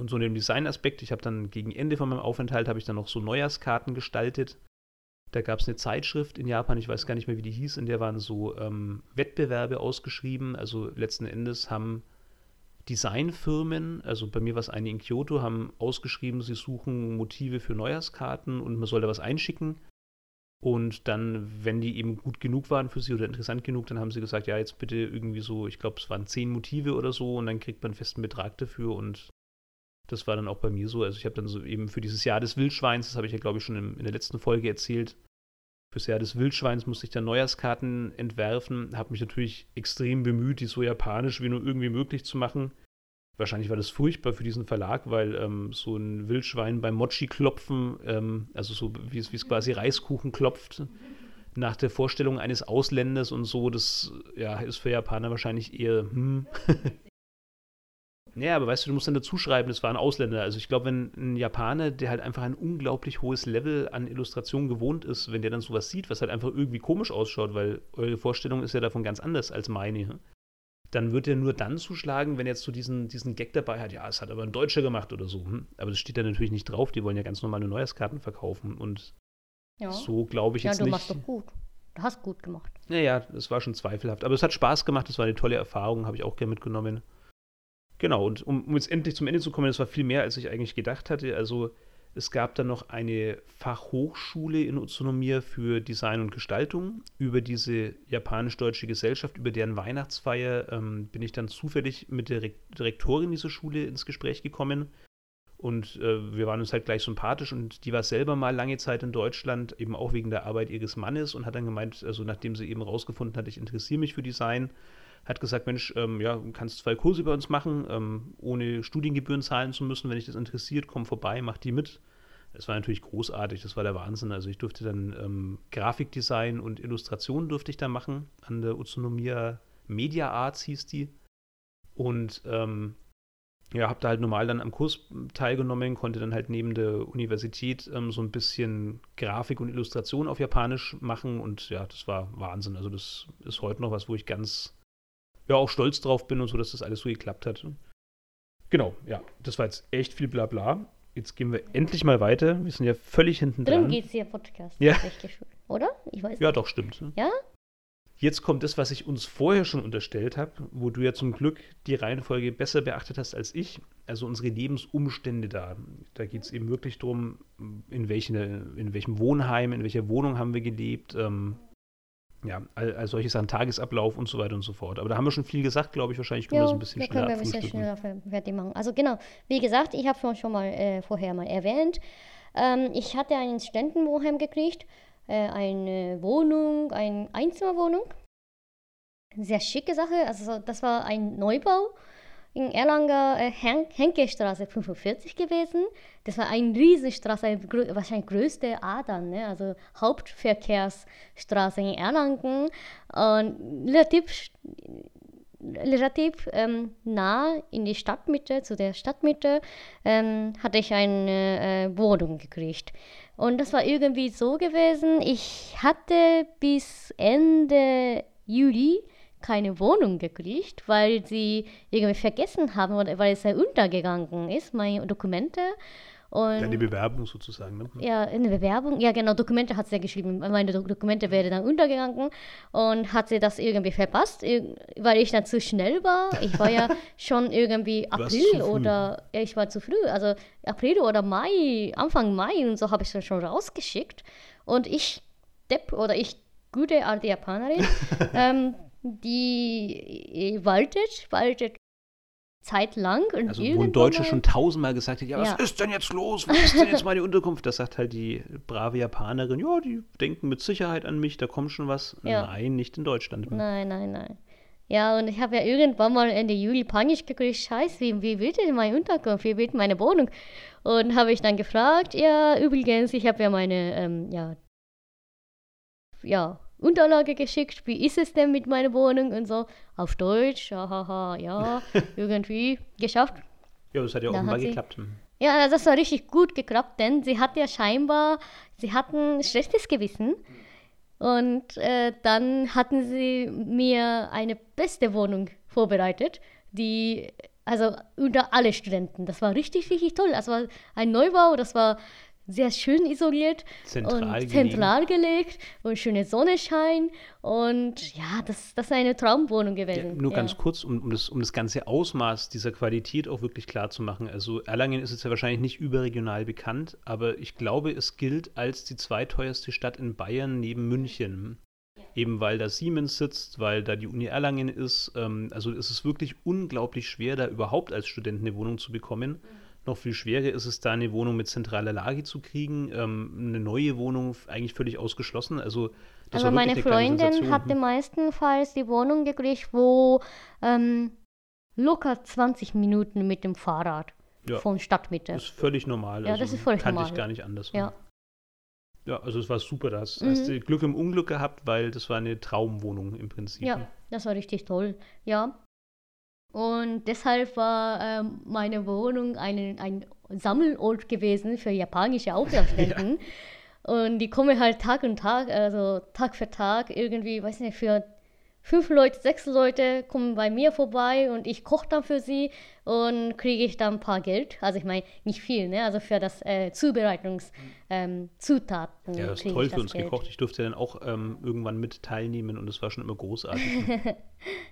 Und so in dem Designaspekt, ich habe dann gegen Ende von meinem Aufenthalt, habe ich dann noch so Neujahrskarten gestaltet. Da gab es eine Zeitschrift in Japan, ich weiß gar nicht mehr, wie die hieß, in der waren so ähm, Wettbewerbe ausgeschrieben. Also letzten Endes haben Designfirmen, also bei mir war es eine in Kyoto, haben ausgeschrieben, sie suchen Motive für Neujahrskarten und man soll da was einschicken. Und dann, wenn die eben gut genug waren für sie oder interessant genug, dann haben sie gesagt, ja, jetzt bitte irgendwie so, ich glaube, es waren zehn Motive oder so und dann kriegt man einen festen Betrag dafür und das war dann auch bei mir so. Also ich habe dann so eben für dieses Jahr des Wildschweins, das habe ich ja, glaube ich, schon in, in, der letzten Folge erzählt, fürs Jahr des Wildschweins musste ich dann Neujahrskarten entwerfen, habe mich natürlich extrem bemüht, die so japanisch wie nur irgendwie möglich zu machen, Wahrscheinlich war das furchtbar für diesen Verlag, weil ähm, so ein Wildschwein beim Mochi klopfen, ähm, also so wie es quasi Reiskuchen klopft, nach der Vorstellung eines Ausländers und so, das ja, ist für Japaner wahrscheinlich eher, hm. Ja, aber weißt du, du musst dann dazu schreiben, das war ein Ausländer. Also ich glaube, wenn ein Japaner, der halt einfach ein unglaublich hohes Level an Illustration gewohnt ist, wenn der dann sowas sieht, was halt einfach irgendwie komisch ausschaut, weil eure Vorstellung ist ja davon ganz anders als meine, dann wird er nur dann zuschlagen, wenn er jetzt so diesen, diesen Gag dabei hat, ja, es hat aber ein Deutscher gemacht oder so. Hm? Aber das steht da natürlich nicht drauf, die wollen ja ganz normale Neujahrskarten verkaufen und ja. so glaube ich ja, jetzt nicht. Ja, du machst doch gut. Du hast gut gemacht. Naja, das war schon zweifelhaft. Aber es hat Spaß gemacht, es war eine tolle Erfahrung, habe ich auch gerne mitgenommen. Genau, und um, um, jetzt endlich zum Ende zu kommen, das war viel mehr, als ich eigentlich gedacht hatte. Also es gab dann noch eine Fachhochschule in Utsunomiya für Design und Gestaltung. Über diese japanisch-deutsche Gesellschaft, über deren Weihnachtsfeier ähm, bin ich dann zufällig mit der Rektorin dieser Schule ins Gespräch gekommen. Und äh, wir waren uns halt gleich sympathisch und die war selber mal lange Zeit in Deutschland, eben auch wegen der Arbeit ihres Mannes und hat dann gemeint, also nachdem sie eben rausgefunden hat, ich interessiere mich für Design, hat gesagt, Mensch, ähm, ja, du kannst zwei Kurse bei uns machen, ähm, ohne Studiengebühren zahlen zu müssen. Wenn dich das interessiert, komm vorbei, mach die mit. Das war natürlich großartig, das war der Wahnsinn. Also ich durfte dann ähm, Grafikdesign und Illustration durfte ich da machen an der Utsunomiya Media Arts hieß die. Und ähm, ja, habe da halt normal dann am Kurs teilgenommen, konnte dann halt neben der Universität ähm, so ein bisschen Grafik und Illustration auf Japanisch machen und ja, das war Wahnsinn. Also das ist heute noch was, wo ich ganz ja auch stolz drauf bin und so, dass das alles so geklappt hat. Genau, ja, das war jetzt echt viel Blabla. Jetzt gehen wir endlich mal weiter. Wir sind ja völlig hinten dran. Darum geht es hier Podcast. Ja. Oder? Ich weiß Ja, nicht. doch, stimmt. Ja? Jetzt kommt das, was ich uns vorher schon unterstellt habe, wo du ja zum Glück die Reihenfolge besser beachtet hast als ich. Also unsere Lebensumstände da. Da geht es eben wirklich darum, in, welchen, in welchem Wohnheim, in welcher Wohnung haben wir gelebt, ähm, ja, all, all solche Sachen, Tagesablauf und so weiter und so fort. Aber da haben wir schon viel gesagt, glaube ich. Wahrscheinlich können ja, wir das ein bisschen schneller können wir ein bisschen schneller fertig machen. Also genau, wie gesagt, ich habe schon mal äh, vorher mal erwähnt, ähm, ich hatte einen Studentenwohnheim gekriegt, äh, eine Wohnung, eine Einzimmerwohnung. Sehr schicke Sache, also das war ein Neubau in Erlanger äh, Hen Henkestraße 45 gewesen. Das war eine Riesenstraße, eine grö wahrscheinlich größte Adern, ne? also Hauptverkehrsstraße in Erlangen. Und relativ, relativ ähm, nah in die Stadtmitte, zu der Stadtmitte, ähm, hatte ich eine äh, Wohnung gekriegt. Und das war irgendwie so gewesen, ich hatte bis Ende Juli keine Wohnung gekriegt, weil sie irgendwie vergessen haben oder weil es ja untergegangen ist, meine Dokumente. Und, ja, die Bewerbung sozusagen, ne? Ja, eine Bewerbung. Ja, genau, Dokumente hat sie ja geschrieben. Meine Dokumente wären dann untergegangen und hat sie das irgendwie verpasst, weil ich dann zu schnell war. Ich war ja schon irgendwie April oder ja, ich war zu früh. Also April oder Mai, Anfang Mai und so habe ich es schon rausgeschickt. Und ich, Depp oder ich, gute alte Japanerin, ähm, die äh, wartet, wartet zeitlang. Und also wo ein Deutscher schon tausendmal gesagt hat, ja, was ja. ist denn jetzt los? Was ist denn jetzt meine Unterkunft? Das sagt halt die brave Japanerin, ja, die denken mit Sicherheit an mich, da kommt schon was. Ja. Nein, nicht in Deutschland. Nein, nein, nein. Ja, und ich habe ja irgendwann mal Ende Juli Panisch gekriegt, scheiße, wie, wie wird denn meine Unterkunft, wie wird meine Wohnung? Und habe ich dann gefragt, ja, übrigens, ich habe ja meine, ähm, ja, ja, Unterlage geschickt, wie ist es denn mit meiner Wohnung und so. Auf Deutsch, hahaha, ja, irgendwie geschafft. Ja, das hat ja auch mal geklappt. Ja, das hat richtig gut geklappt, denn sie hat ja scheinbar, sie hatten ein schlechtes Gewissen. Und äh, dann hatten sie mir eine beste Wohnung vorbereitet, die, also unter alle Studenten. Das war richtig, richtig toll. Das war ein Neubau, das war sehr schön isoliert zentral, und zentral gelegt und schöne Sonnenschein und ja, das, das ist eine Traumwohnung gewesen. Ja, nur ja. ganz kurz, um, um, das, um das ganze Ausmaß dieser Qualität auch wirklich klar zu machen. Also Erlangen ist jetzt ja wahrscheinlich nicht überregional bekannt, aber ich glaube, es gilt als die zweiteuerste Stadt in Bayern neben München. Eben weil da Siemens sitzt, weil da die Uni Erlangen ist. Ähm, also es ist wirklich unglaublich schwer, da überhaupt als Student eine Wohnung zu bekommen. Noch viel schwerer ist es, da eine Wohnung mit zentraler Lage zu kriegen. Ähm, eine neue Wohnung eigentlich völlig ausgeschlossen. Also, das Aber meine Freundin hatte meistenfalls die Wohnung gekriegt, wo ähm, locker 20 Minuten mit dem Fahrrad Ja. von Stadtmitte. Das ist völlig normal. Ja, das ist völlig kannte normal. ich gar nicht anders. Ja. Ja, also es war super. Da hast, Mhm. hast du Glück im Unglück gehabt, weil das war eine Traumwohnung im Prinzip. Ja, das war richtig toll. Ja. Und deshalb war ähm, meine Wohnung ein, ein Sammelort gewesen für japanische Auslandsstudenten. Und die kommen halt Tag und Tag, also Tag für Tag, irgendwie, weiß nicht, für fünf Leute, sechs Leute kommen bei mir vorbei und ich koche dann für sie und kriege ich dann ein paar Geld. Also ich meine, nicht viel, ne? Also für das äh, Zubereitungs ähm, Zutaten. Ja, das ist toll für uns Geld. gekocht. Ich durfte ja dann auch ähm, irgendwann mit teilnehmen und es war schon immer großartig.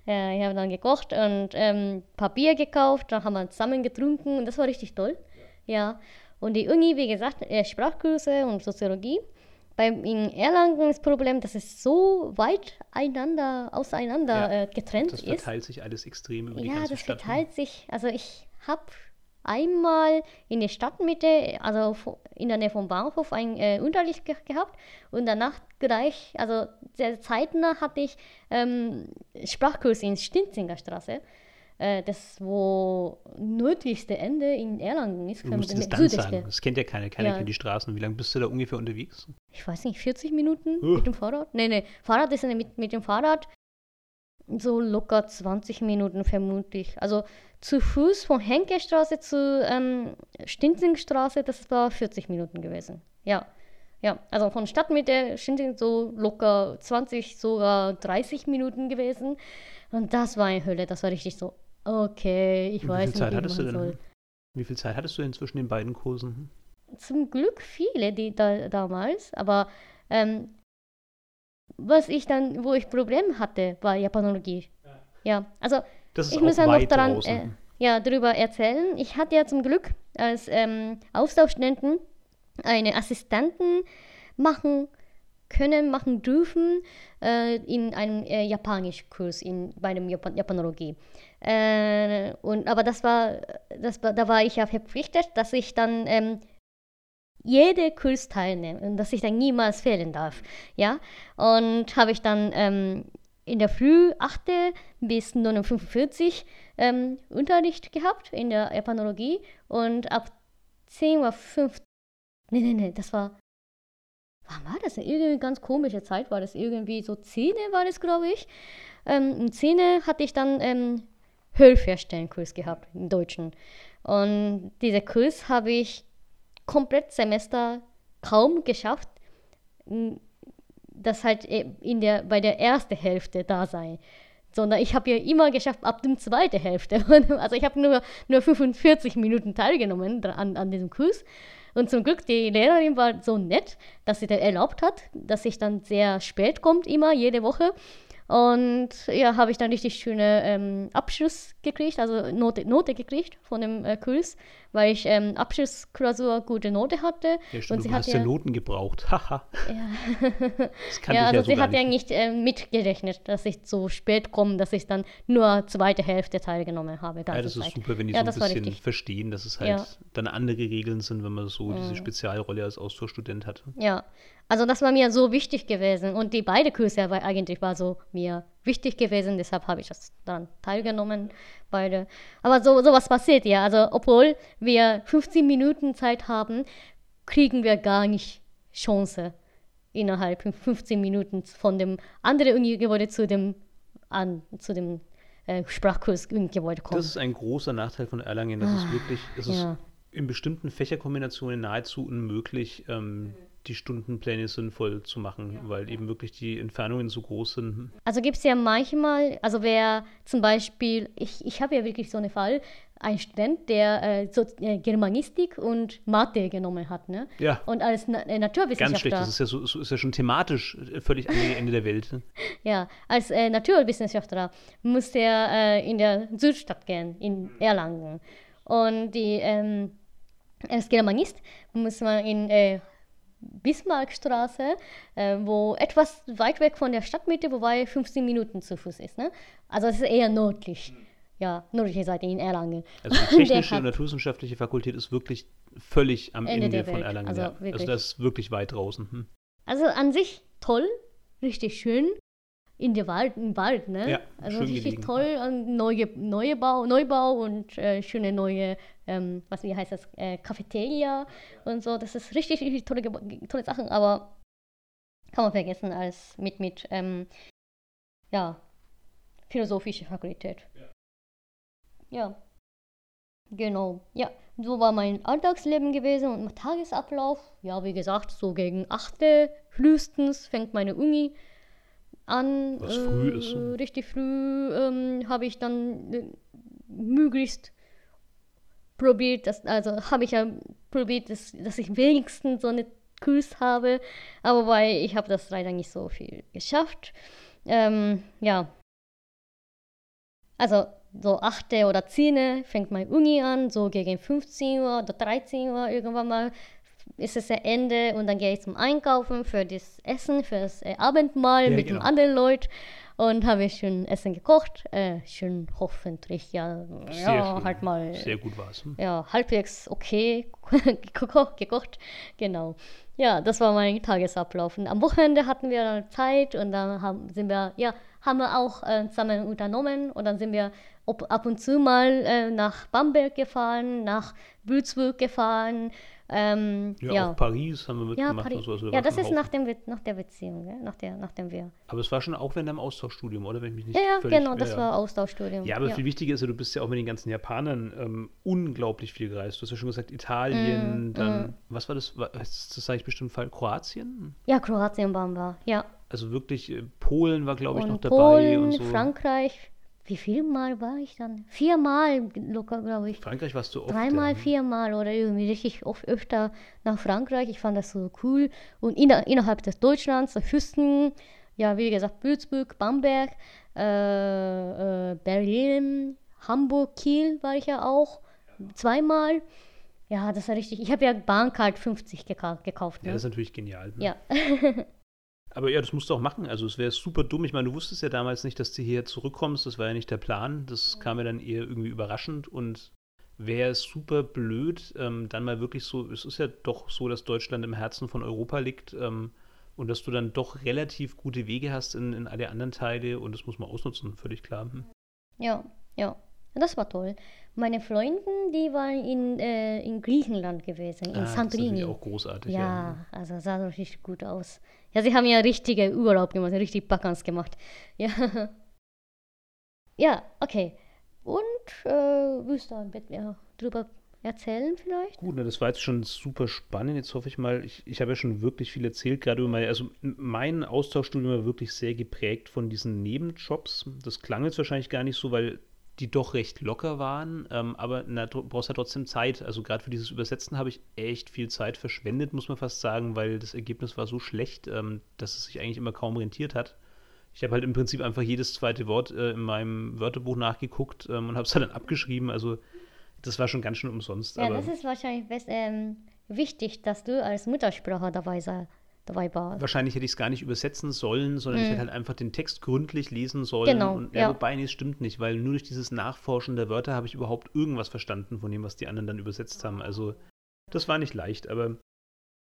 Ja, ich habe dann gekocht und ähm, Papier gekauft, dann haben wir zusammen getrunken und das war richtig toll. Ja, und die Uni, wie gesagt, äh, Sprachkurse und Soziologie. Beim in Erlangen ist das Problem, dass es so weit einander, auseinander Ja, äh, getrennt Das ist. verteilt sich alles extrem über die Ja, ganze das Stadt. verteilt sich. Also ich habe einmal in der Stadtmitte, also in der Nähe vom Bahnhof, einen äh, Unterricht ge gehabt und danach gleich, also sehr zeitnah hatte ich ähm, Sprachkurs in Stinzinger Straße. Äh, das wo nördlichste Ende in Erlangen ist. Du musst südlichste. sagen. Das kennt ja keiner. Keiner Ja. kennt die Straßen. Wie lange bist du da ungefähr unterwegs? ich weiß nicht, 40 Minuten Uh. mit dem Fahrrad? Nee, nee, Fahrrad ist mit, mit dem Fahrrad so locker 20 Minuten vermutlich. Also zu Fuß von Henkestraße zu ähm, Stinzingstraße, das war 40 Minuten gewesen. Ja. Ja, also von Stadtmitte Stinzing so locker 20, sogar 30 Minuten gewesen. Und das war eine Hölle, das war richtig so, okay, ich Wie weiß nicht, Zeit wie hattest du denn? soll. Wie viel Zeit hattest du denn zwischen den beiden Kursen? zum Glück viele, die da, damals, aber ähm, was ich dann, wo ich Probleme hatte, war Japanologie. Ja, also Das ist ich muss ja noch daran äh, ja, darüber erzählen. Ich hatte ja zum Glück als ähm, Austauschstudenten eine Assistenten machen können, machen dürfen äh, in einem äh, Japanischkurs in bei einem Japan Japanologie. Äh, und aber das war, das da war ich ja verpflichtet, dass ich dann ähm, jede Kurs teilnehme und dass ich dann niemals fehlen darf. Ja, und habe ich dann ähm, in der Früh 8. bis 9.45 ähm, Unterricht gehabt in der Japanologie und ab 10 Uhr 5. Nee, nee, nee, das war. Wann war das? Irgendwie eine ganz komische Zeit war das. Irgendwie so 10 war das, glaube ich. Ähm, um 10 hatte ich dann ähm, Hörverstellenkurs gehabt im Deutschen. Und dieser Kurs habe ich komplett Semester kaum geschafft, dass halt äh, in der, bei der ersten Hälfte da sei. Sondern ich habe ja immer geschafft ab der zweiten Hälfte. Also ich habe nur, nur 45 Minuten teilgenommen an, an diesem Kurs. Und zum Glück, die Lehrerin war so nett, dass sie da erlaubt hat, dass ich dann sehr spät kommt, immer, jede Woche. Und ja, habe ich dann richtig schöne ähm, Abschluss gekriegt, also Note, Note gekriegt von dem äh, Kurs, weil ich ähm, Abschlussklausur gute Note hatte. Ja, und stimmt, sie du hat hast ja Noten gebraucht. Haha, ja. ja, also ja sie hat ja nicht. nicht ähm, mitgerechnet, dass ich so spät komme, dass ich dann nur zweite Hälfte teilgenommen habe. Ja, das ist Zeit. super, wenn die Ja, so ein bisschen verstehen, dass es halt dann andere Regeln sind, wenn man so diese Mhm. Spezialrolle als Austauschstudent hat. Ja, also das war mir so wichtig gewesen und die beiden Kurse war eigentlich war so mir wichtig gewesen, deshalb habe ich das daran teilgenommen, beide. Aber so sowas passiert ja, also obwohl wir 15 Minuten Zeit haben, kriegen wir gar nicht Chance innerhalb von 15 Minuten von dem anderen Uni-Gebäude zu dem an zu dem äh, Sprachkurs-Uni-Gebäude kommen. Das ist ein großer Nachteil von Erlangen. Das ist wirklich, es ist Ah, ja. in bestimmten Fächerkombinationen nahezu unmöglich, ähm, die Stundenpläne sinnvoll zu machen, weil eben wirklich die Entfernungen so groß sind. Also gibt es ja manchmal, also wer zum Beispiel, ich, ich habe ja wirklich so einen Fall, ein Student, der äh, so, äh, Germanistik und Mathe genommen hat, ne? Ja, Und als Na äh, ganz schlecht. Naturwissenschaftler, Das ist ja, so, so ist ja schon thematisch äh, völlig andere Ende der Welt. ja, als äh, Naturwissenschaftler musste er äh, in der Südstadt gehen, in Erlangen. Und die, ähm, als Germanist muss man in äh, Bismarckstraße, äh, wo etwas weit weg von der Stadtmitte, wobei 15 Minuten zu Fuß ist. Ne? Also es ist eher nördlich. Ja, nördliche Seite in Erlangen. Also die technische und naturwissenschaftliche Fakultät ist wirklich völlig am Ende Ende, von. Erlangen. Also also das ist wirklich weit draußen. Hm. Also an sich toll, richtig schön. In der Wald, im Wald, ne? Ja, also richtig gelegen. toll, neue, neue Bau, Neubau und äh, schöne neue, ähm, was wie heißt das, äh, Cafeteria und so. Das ist richtig, richtig tolle, tolle Sachen, aber kann man vergessen als mit, mit, ähm, ja, philosophische Fakultät. Ja. Genau. Ja, so war mein Alltagsleben gewesen und mein Tagesablauf. Ja, wie gesagt, so gegen 8. frühestens fängt meine Uni an. Was früh ist, Äh, ne? richtig früh ähm, habe ich dann äh, möglichst probiert, dass, also habe ich ja probiert, dass, dass ich wenigstens so eine Kurs habe, aber weil ich habe das leider nicht so viel geschafft. Ähm, ja. Also so 8. oder 10. fängt meine Uni an, so gegen 15 Uhr oder 13 Uhr irgendwann mal ist es der Ende und dann gehe ich zum Einkaufen für das Essen, für das äh, Abendmahl Ja, mit genau. den anderen Leuten und habe ich schön Essen gekocht, äh, schön hoffentlich, ja, Sehr ja schön. halt mal Sehr gut war es. ja, halbwegs okay geko- gekocht. Genau. Ja, das war mein Tagesablauf. Und am Wochenende hatten wir dann Zeit und dann haben, sind wir, ja, haben wir auch äh, zusammen unternommen und dann sind wir ob, ab und zu mal äh, nach Bamberg gefahren, nach Würzburg gefahren. Ähm, Ja, ja, auch Paris haben wir ja, mitgemacht Paris. und so. Da ja, das ist auch- nach, dem, nach der Beziehung, gell? nach, der, nachdem wir. Aber es war schon auch während deinem Austauschstudium, oder? Wenn ich mich nicht Ja, ja, völlig, genau, das ja. war Austauschstudium. Ja, aber ja. viel wichtiger ist ja, du bist ja auch mit den ganzen Japanern ähm, unglaublich viel gereist. Du hast ja schon gesagt, Italien, Mm, dann, was war das? War- Das, das sage ich bestimmt Fall, Kroatien? ja, Kroatien waren wir, ja. Also wirklich, äh, Polen war, glaube ich, und noch dabei Polen, und so. Frankreich. Wie viel Mal war ich dann? Viermal locker, glaube ich. Frankreich warst du oft. Dreimal, ja. viermal oder irgendwie richtig oft öfter nach Frankreich. Ich fand das so cool. Und inner, innerhalb des Deutschlands, der Küsten, ja, wie gesagt, Würzburg, Bamberg, äh, äh, Berlin, Hamburg, Kiel war ich ja auch. Zweimal. Ja, das war richtig. Ich habe ja Bahncard 50 gekau gekauft. Ja, Ne? das ist natürlich genial. ne? Ja. Aber ja, das musst du auch machen. Also es wäre super dumm. Ich meine, du wusstest ja damals nicht, dass du hier zurückkommst. Das war ja nicht der Plan. Das kam ja dann eher irgendwie überraschend und wäre super blöd, ähm, dann mal wirklich so, es ist ja doch so, dass Deutschland im Herzen von Europa liegt ähm, und dass du dann doch relativ gute Wege hast in, in alle anderen Teile und das muss man ausnutzen, völlig klar. Hm. Ja, ja. Das war toll. Meine Freundin, die waren in, äh, in Griechenland gewesen, in Ah, das ist Santorini. auch großartig. Ja, also sah richtig gut aus. Ja, sie haben ja richtige Urlaub gemacht, richtig Backans gemacht. Ja. Ja, okay. Und äh, willst du ein bisschen drüber erzählen vielleicht? Gut, na, das war jetzt schon super spannend. Jetzt hoffe ich mal, ich, ich habe ja schon wirklich viel erzählt, gerade über meine, also mein Austauschstudium war wirklich sehr geprägt von diesen Nebenjobs. Das klang jetzt wahrscheinlich gar nicht so, weil die doch recht locker waren, ähm, aber na, du brauchst ja trotzdem Zeit. Also gerade für dieses Übersetzen habe ich echt viel Zeit verschwendet, muss man fast sagen, weil das Ergebnis war so schlecht, ähm, dass es sich eigentlich immer kaum rentiert hat. Ich habe halt im Prinzip einfach jedes zweite Wort äh, in meinem Wörterbuch nachgeguckt ähm, und habe es dann abgeschrieben. Also das war schon ganz schön umsonst. Ja, aber das ist wahrscheinlich best, ähm, wichtig, dass du als Muttersprache dabei, sei, dabei warst. Wahrscheinlich hätte ich es gar nicht übersetzen sollen, sondern ich hätte halt einfach den Text gründlich lesen sollen. Genau, und, ja, ja. Wobei, nee, es stimmt nicht, weil nur durch dieses Nachforschen der Wörter habe ich überhaupt irgendwas verstanden von dem, was die anderen dann übersetzt haben. Also das war nicht leicht, aber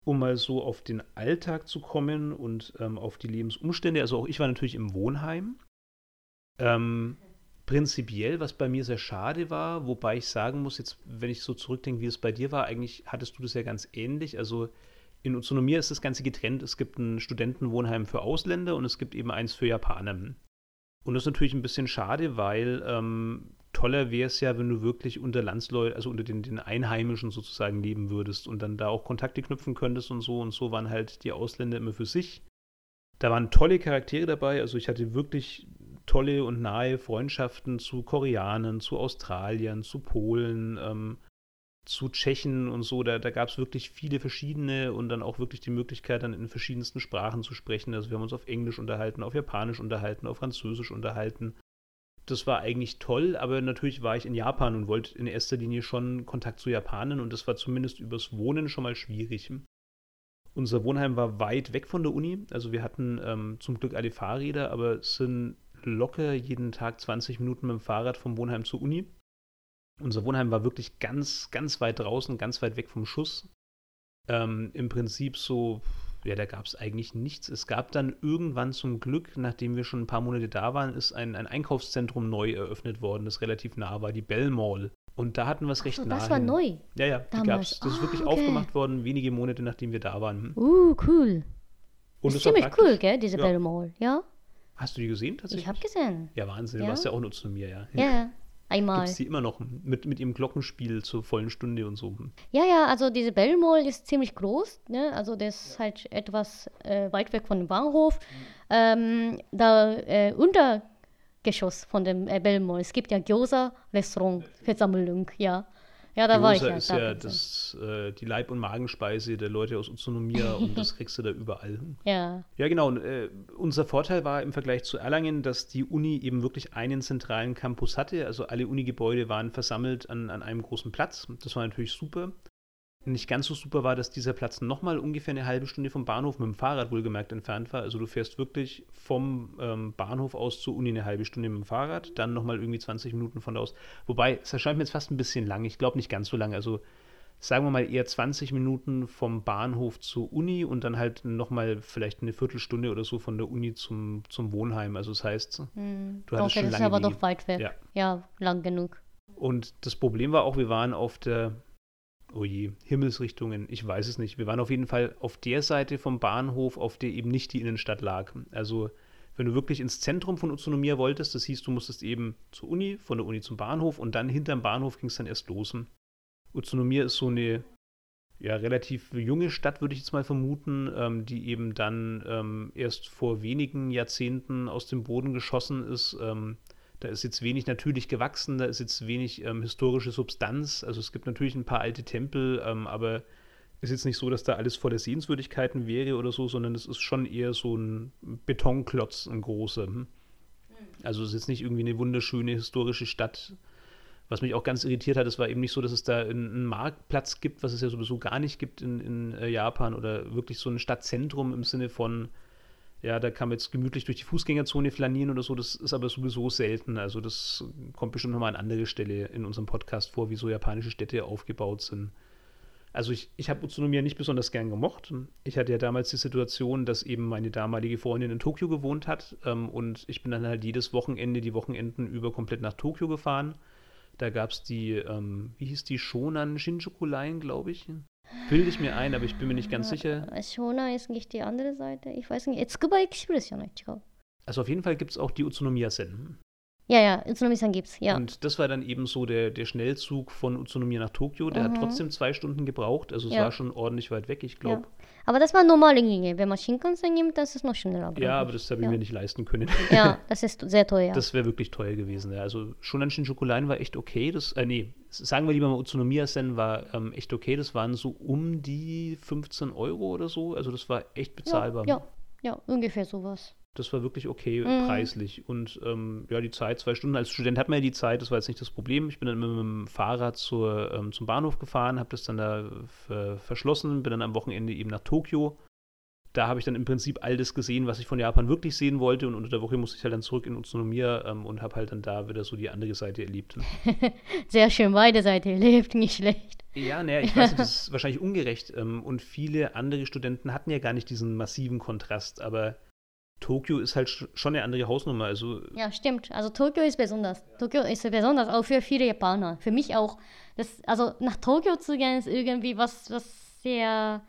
um mal so auf den Alltag zu kommen und ähm, auf die Lebensumstände, also auch ich war natürlich im Wohnheim. Ähm, prinzipiell, was bei mir sehr schade war, wobei ich sagen muss, jetzt, wenn ich so zurückdenke, wie es bei dir war, eigentlich hattest du das ja ganz ähnlich. Also in Utsunomiya ist das Ganze getrennt. Es gibt ein Studentenwohnheim für Ausländer und es gibt eben eins für Japaner. Und das ist natürlich ein bisschen schade, weil ähm, toller wäre es ja, wenn du wirklich unter Landsleuten, also unter den, den Einheimischen sozusagen leben würdest und dann da auch Kontakte knüpfen könntest und so. Und so waren halt die Ausländer immer für sich. Da waren tolle Charaktere dabei. Also ich hatte wirklich tolle und nahe Freundschaften zu Koreanern, zu Australiern, zu Polen, ähm, zu Tschechen und so. Da, da gab es wirklich viele verschiedene und dann auch wirklich die Möglichkeit, dann in verschiedensten Sprachen zu sprechen. Also wir haben uns auf Englisch unterhalten, auf Japanisch unterhalten, auf Französisch unterhalten. Das war eigentlich toll, aber natürlich war ich in Japan und wollte in erster Linie schon Kontakt zu Japanern und das war zumindest übers Wohnen schon mal schwierig. Unser Wohnheim war weit weg von der Uni, also wir hatten ähm, zum Glück alle Fahrräder, aber es sind locker jeden Tag 20 Minuten mit dem Fahrrad vom Wohnheim zur Uni. Unser Wohnheim war wirklich ganz, ganz weit draußen, ganz weit weg vom Schuss. Ähm, Im Prinzip so, ja, da gab es eigentlich nichts. Es gab dann irgendwann zum Glück, nachdem wir schon ein paar Monate da waren, ist ein, ein Einkaufszentrum neu eröffnet worden, das relativ nah war, die Bell Mall. Und da hatten wir es recht so, nah. das war hin. neu. Ja, ja, die gab's. Das ist Ah, wirklich okay. aufgemacht worden, wenige Monate nachdem wir da waren. Uh, cool. Und ist es war ziemlich cool, gell, diese Ja. Bell Mall. Ja, Hast du die gesehen tatsächlich? ich habe gesehen. Ja, Wahnsinn. Du Ja. warst ja auch nur zu mir, ja. Ja, einmal. Gibt es die immer noch mit, mit ihrem Glockenspiel zur vollen Stunde und so. Ja, ja, also diese Bell Mall ist ziemlich groß, ne? Also das ist halt etwas äh, weit weg von dem Bahnhof. Ähm, da äh, Untergeschoss von dem äh, Bell Mall. Es gibt ja Gyoza-Restaurant, Versammlung, ja. Ja, da war ich Gyoza ja. ist ja das, äh, die Leib- und Magenspeise der Leute aus Utsunomiya und das kriegst du da überall. Ja, Ja, genau. Und, äh, unser Vorteil war im Vergleich zu Erlangen, dass die Uni eben wirklich einen zentralen Campus hatte. Also alle Unigebäude waren versammelt an, an einem großen Platz. Das war natürlich super. Nicht ganz so super war, dass dieser Platz nochmal ungefähr eine halbe Stunde vom Bahnhof mit dem Fahrrad wohlgemerkt entfernt war. Also du fährst wirklich vom ähm, Bahnhof aus zur Uni eine halbe Stunde mit dem Fahrrad, dann nochmal irgendwie 20 Minuten von da aus. Wobei, es erscheint mir jetzt fast ein bisschen lang. Ich glaube nicht ganz so lang. Also sagen wir mal eher 20 Minuten vom Bahnhof zur Uni und dann halt nochmal vielleicht eine Viertelstunde oder so von der Uni zum, zum Wohnheim. Also das heißt, hm. Du hattest okay, schon das ist lange aber Wege. doch weit weg. Ja. ja, lang genug. und das Problem war auch, wir waren auf der, oh je, Himmelsrichtungen, ich weiß es nicht. Wir waren auf jeden Fall auf der Seite vom Bahnhof, auf der eben nicht die Innenstadt lag. Also wenn du wirklich ins Zentrum von Utsunomiya wolltest, das hieß, du musstest eben zur Uni, von der Uni zum Bahnhof und dann hinterm Bahnhof ging es dann erst los. Utsunomiya ist so eine ja, relativ junge Stadt, würde ich jetzt mal vermuten, ähm, die eben dann ähm, erst vor wenigen Jahrzehnten aus dem Boden geschossen ist. Ähm, da ist jetzt wenig natürlich gewachsen, da ist jetzt wenig ähm, historische Substanz. Also es gibt natürlich ein paar alte Tempel, ähm, aber ist jetzt nicht so, dass da alles voller Sehenswürdigkeiten wäre oder so, sondern es ist schon eher so ein Betonklotz, ein großer. hm. Also es ist jetzt nicht irgendwie eine wunderschöne historische Stadt. Was mich auch ganz irritiert hat, es war eben nicht so, dass es da einen einen Marktplatz gibt, was es ja sowieso gar nicht gibt in, in äh, Japan oder wirklich so ein Stadtzentrum im Sinne von, ja, da kann man jetzt gemütlich durch die Fußgängerzone flanieren oder so, das ist aber sowieso selten. Also das kommt bestimmt nochmal an andere Stelle in unserem Podcast vor, wie so japanische Städte aufgebaut sind. Also ich, ich habe Utsunomiya nicht besonders gern gemocht. Ich hatte ja damals die Situation, dass eben meine damalige Freundin in Tokio gewohnt hat ähm, und ich bin dann halt jedes Wochenende, die Wochenenden über komplett nach Tokio gefahren. Da gab es die, ähm, wie hieß die, Shonan Shinjuku Line, glaube ich. Bilde ich mir ein, aber ich bin mir nicht ganz sicher. Äh, Shona ist nicht die andere Seite. Ich weiß nicht. Tsukuba Express ja nicht. Also auf jeden Fall gibt es auch die Utsunomiya-Sen. Ja, ja, Utsunomiya-san gibt's. Ja. Und das war dann eben so der, der Schnellzug von Utsunomiya nach Tokio. Der hat Mhm. trotzdem zwei Stunden gebraucht. Also es Ja. war schon ordentlich weit weg, ich glaube. Aber das war normale Linie. Wenn man Shinkansen nimmt, das ist noch schneller. Ja, aber das habe ich ja. mir nicht leisten können. Ja, das ist sehr teuer. Das wäre wirklich teuer gewesen. Ja. Also schon an Shinjuku Line war echt okay. Das, äh, nee, sagen wir lieber mal Utsunomiya-Sen war ähm, echt okay. Das waren so um die 15 Euro oder so. Also das war echt bezahlbar. Ja, ja, ja, ungefähr sowas. Das war wirklich okay Mhm. preislich. Und ähm, ja, die Zeit, zwei Stunden. Als Student hat man ja die Zeit, das war jetzt nicht das Problem. Ich bin dann mit dem Fahrrad zur, ähm, zum Bahnhof gefahren, habe das dann da ver verschlossen, bin dann am Wochenende eben nach Tokio. Da habe ich dann im Prinzip all das gesehen, was ich von Japan wirklich sehen wollte. Und unter der Woche musste ich halt dann zurück in Utsunomiya ähm, und habe halt dann da wieder so die andere Seite erlebt. Sehr schön, beide Seiten erlebt, nicht schlecht. Ja, naja, ich weiß das ist wahrscheinlich ungerecht. Ähm, und viele andere Studenten hatten ja gar nicht diesen massiven Kontrast. Aber Tokio ist halt sch- schon eine andere Hausnummer. Also Ja, stimmt. Also Tokio ist besonders. Tokio ist besonders auch für viele Japaner. Für mich auch. Das, also nach Tokio zu gehen ist irgendwie was, was sehr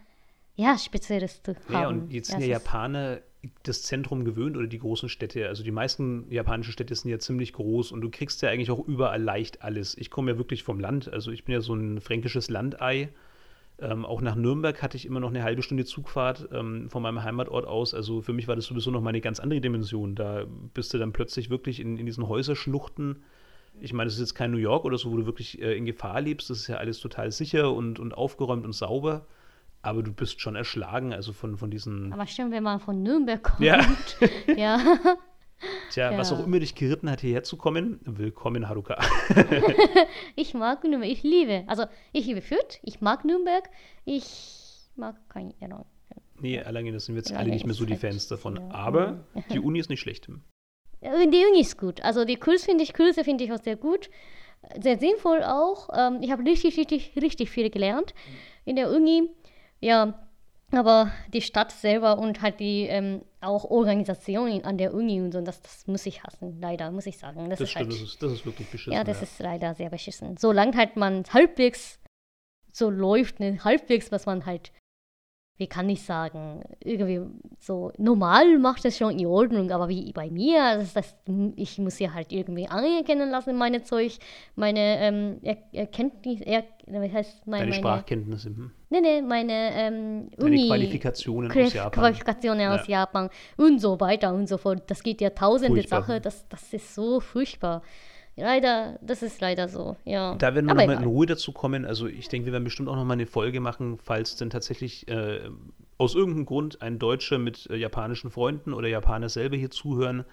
ja, Spezielles zu haben. Ja, und jetzt sind ja Japaner das Zentrum gewöhnt oder die großen Städte. Also die meisten japanischen Städte sind ja ziemlich groß und du kriegst ja eigentlich auch überall leicht alles. Ich komme ja wirklich vom Land, also ich bin ja so ein fränkisches Landei. Ähm, auch nach Nürnberg hatte ich immer noch eine halbe Stunde Zugfahrt ähm, von meinem Heimatort aus. Also für mich war das sowieso noch mal eine ganz andere Dimension. Da bist du dann plötzlich wirklich in, in diesen Häuserschluchten. Ich meine, es ist jetzt kein New York oder so, wo du wirklich äh, in Gefahr lebst. Das ist ja alles total sicher und, und aufgeräumt und sauber. Aber du bist schon erschlagen, also von, von diesen. Aber stimmt, wenn man von Nürnberg kommt. Ja. ja. Tja, was Ja. auch immer dich geritten hat, hierher zu kommen, willkommen, Haruka. Ich mag Nürnberg, ich liebe. Also ich liebe Fürth, ich mag Nürnberg, ich mag kein Erlangen. nee, Erlangen, das sind wir jetzt alle nicht mehr so die halt- Fans davon. ja. Aber die Uni ist nicht schlecht. Äh, Die Uni ist gut. Also die Kurs finde ich, Kurse finde ich auch sehr gut. Sehr sinnvoll auch. Ähm, ich habe richtig, richtig, richtig viel gelernt in der Uni. Ja, Aber die Stadt selber und halt die ähm, auch Organisation an der Uni und so, das, das muss ich hassen, leider, muss ich sagen. Das, Das ist stimmt, halt, das ist, das ist wirklich beschissen. ja, das ist leider sehr beschissen. Solange halt man halbwegs so läuft, ne, halbwegs, was man halt, wie kann ich sagen, irgendwie so normal macht es schon in Ordnung, aber wie bei mir, das ist das, ich muss ja halt irgendwie anerkennen lassen, meine Zeug, meine ähm, er Erkenntnis, er, wie heißt meine, Deine meine Sprachkenntnisse, hm. Nee, nee, meine ähm, deine Uni. Qualifikationen Qual- aus Japan. Qualifikationen aus Japan und so weiter und so fort. Das geht ja tausende. Sachen, das, das ist so furchtbar. Leider, das ist leider so, ja. Da werden wir nochmal in. Ruhe dazu kommen. Also ich denke, wir werden bestimmt auch nochmal eine Folge machen, falls denn tatsächlich äh, aus irgendeinem Grund ein Deutscher mit äh, japanischen Freunden oder Japaner selber hier zuhören.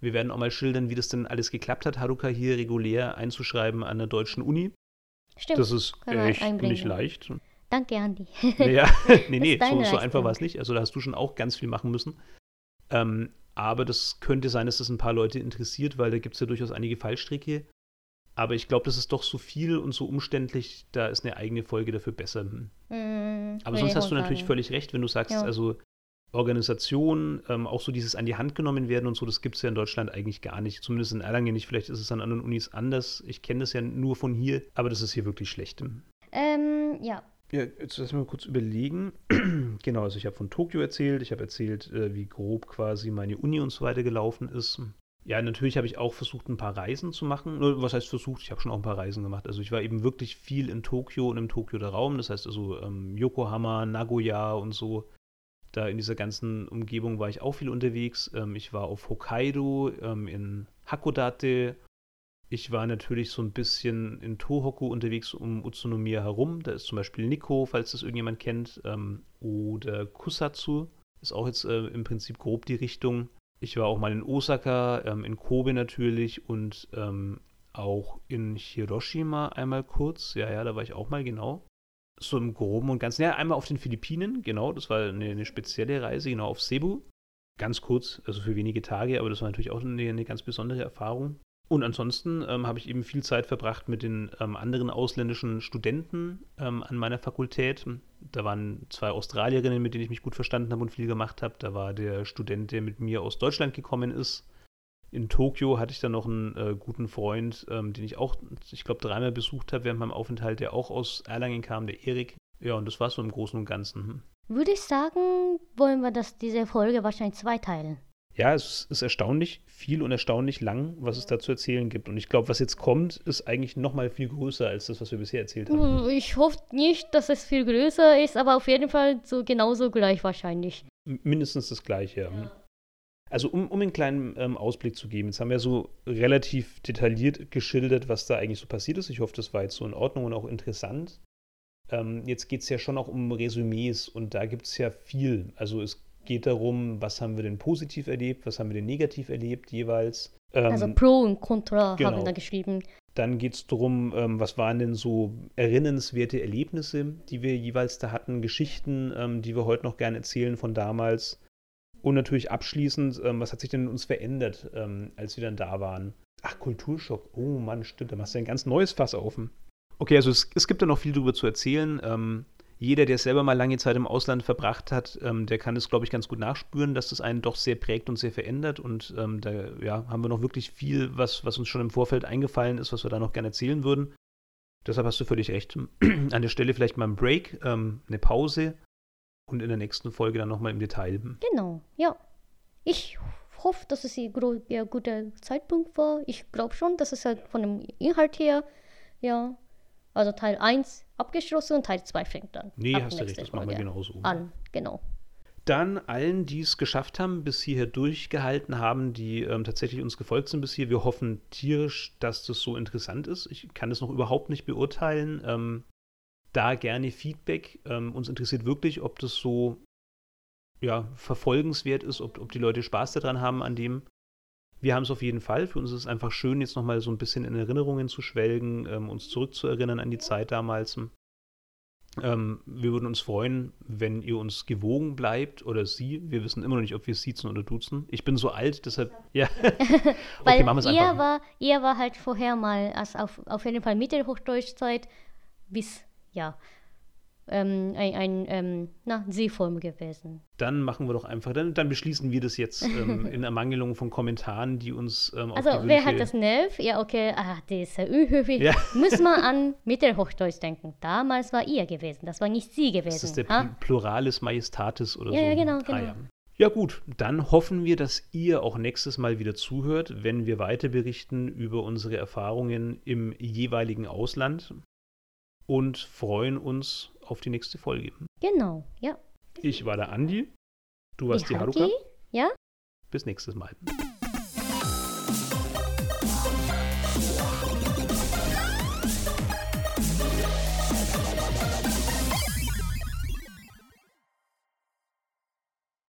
Wir werden auch mal schildern, wie das denn alles geklappt hat, Haruka hier regulär einzuschreiben an der deutschen Uni. Stimmt. Das ist echt nicht leicht. Danke, Andi. Naja, nee, nee, so, so einfach war es nicht. Also da hast du schon auch ganz viel machen müssen. Ähm, aber das könnte sein, dass das ein paar Leute interessiert, weil da gibt es ja durchaus einige Fallstricke. Aber ich glaube, das ist doch so viel und so umständlich, da ist eine eigene Folge dafür besser. Mm, Aber sonst hast du natürlich sagen. völlig recht, wenn du sagst, Ja. also Organisation, ähm, auch so dieses an die Hand genommen werden und so, das gibt es ja in Deutschland eigentlich gar nicht. Zumindest in Erlangen nicht. Vielleicht ist es an anderen Unis anders. Ich kenne das ja nur von hier, aber das ist hier wirklich schlecht. Ähm, ja. Ja, jetzt lass mal kurz überlegen. genau, also ich habe von Tokio erzählt, ich habe erzählt, äh, wie grob quasi meine Uni und so weiter gelaufen ist. Ja, natürlich habe ich auch versucht, ein paar Reisen zu machen. Was heißt versucht? Ich habe schon auch ein paar Reisen gemacht. Also ich war eben wirklich viel in Tokio und im Tokioer Raum. Das heißt also ähm, Yokohama, Nagoya und so. Da in dieser ganzen Umgebung war ich auch viel unterwegs. Ähm, ich war auf Hokkaido, ähm, in Hakodate, ich war natürlich so ein bisschen in Tohoku unterwegs um Utsunomiya herum. Da ist zum Beispiel Nikko, falls das irgendjemand kennt, ähm, oder Kusatsu. Ist auch jetzt äh, im Prinzip grob die Richtung. Ich war auch mal in Osaka, ähm, in Kobe natürlich und ähm, auch in Hiroshima einmal kurz. Ja, ja, da war ich auch mal genau. So im Groben und Ganzen. Ja, einmal auf den Philippinen, genau. Das war eine, eine spezielle Reise, genau auf Cebu. Ganz kurz, also für wenige Tage, aber das war natürlich auch eine, eine ganz besondere Erfahrung. Und ansonsten ähm, habe ich eben viel Zeit verbracht mit den ähm, anderen ausländischen Studenten ähm, an meiner Fakultät. Da waren zwei Australierinnen, mit denen ich mich gut verstanden habe und viel gemacht habe. Da war der Student, der mit mir aus Deutschland gekommen ist. In Tokio hatte ich dann noch einen äh, guten Freund, ähm, den ich auch, ich glaube, dreimal besucht habe während meinem Aufenthalt, der auch aus Erlangen kam, der Erik. Ja, und das war so im Großen und Ganzen. Würde ich sagen, wollen wir das, diese Folge wahrscheinlich zweiteilen. Ja, es ist erstaunlich viel und erstaunlich lang, was es da zu erzählen gibt. Und ich glaube, was jetzt kommt, ist eigentlich noch mal viel größer als das, was wir bisher erzählt haben. Ich hoffe nicht, dass es viel größer ist, aber auf jeden Fall so genauso gleich wahrscheinlich. Mindestens das Gleiche. Ja. Also um, um einen kleinen ähm, Ausblick zu geben, jetzt haben wir so relativ detailliert geschildert, was da eigentlich so passiert ist. Ich hoffe, das war jetzt so in Ordnung und auch interessant. Ähm, jetzt geht es ja schon auch um Resümees und da gibt es ja viel. Also es geht darum, was haben wir denn positiv erlebt, was haben wir denn negativ erlebt jeweils. Ähm, Also Pro und Contra haben genau. wir da geschrieben. Dann geht es darum, ähm, was waren denn so erinnernswerte Erlebnisse, die wir jeweils da hatten, Geschichten, ähm, die wir heute noch gerne erzählen von damals. Und natürlich abschließend, ähm, was hat sich denn in uns verändert, ähm, als wir dann da waren? Ach, Kulturschock. Oh Mann, stimmt, da machst du ein ganz neues Fass auf. Okay, also es, es gibt da noch viel drüber zu erzählen. Jeder, der selber mal lange Zeit im Ausland verbracht hat, ähm, der kann es, glaube ich, ganz gut nachspüren, dass das einen doch sehr prägt und sehr verändert. Und ähm, da ja, haben wir noch wirklich viel, was, was uns schon im Vorfeld eingefallen ist, was wir da noch gerne erzählen würden. Deshalb hast du völlig recht. An der Stelle vielleicht mal ein Break, ähm, eine Pause und in der nächsten Folge dann nochmal im Detail. Genau, ja. Ich hoffe, dass es ein guter Zeitpunkt war. Ich glaube schon, dass es halt von dem Inhalt her, ja, also Teil 1 abgeschlossen und Teil 2 fängt dann. Nee, hast du recht, das machen wir genauso. An, genau. Dann allen, die es geschafft haben, bis hierher durchgehalten haben, die ähm, tatsächlich uns gefolgt sind bis hier. Wir hoffen tierisch, dass das so interessant ist. Ich kann das noch überhaupt nicht beurteilen. Ähm, da gerne Feedback. Ähm, uns interessiert wirklich, ob das so ja, verfolgenswert ist, ob, ob die Leute Spaß daran haben an dem. Wir haben es auf jeden Fall. Für uns ist es einfach schön, jetzt nochmal so ein bisschen in Erinnerungen zu schwelgen, ähm, uns zurückzuerinnern an die Zeit damals. Ähm, wir würden uns freuen, wenn ihr uns gewogen bleibt oder sie. Wir wissen immer noch nicht, ob wir siezen oder duzen. Ich bin so alt, deshalb, ja. Weil okay, machen wir es ihr einfach. war, ihr war halt vorher mal, also auf, auf jeden Fall Mittelhochdeutzeit bis, ja, ähm, ein, ein ähm, na, Sie-Form gewesen. Dann machen wir doch einfach, dann, dann beschließen wir das jetzt ähm, in Ermangelung von Kommentaren, die uns ähm, Also, die wer hat das Nerv? Ja, okay, ah, das ist ja unhöflich. Ja. Muss man an Mittelhochdeutsch denken. Damals war ihr gewesen, das war nicht sie gewesen. Das ist der ha? Pl- Pluralis Majestatis oder Ja, so. ja, genau, Ah, genau. ja. ja gut, dann hoffen wir, dass ihr auch nächstes Mal wieder zuhört, wenn wir weiter berichten über unsere Erfahrungen im jeweiligen Ausland und freuen uns auf die nächste Folge. Genau, ja. Ich war der Andi, du warst die Haruka. Haruki? Ja? Bis nächstes Mal.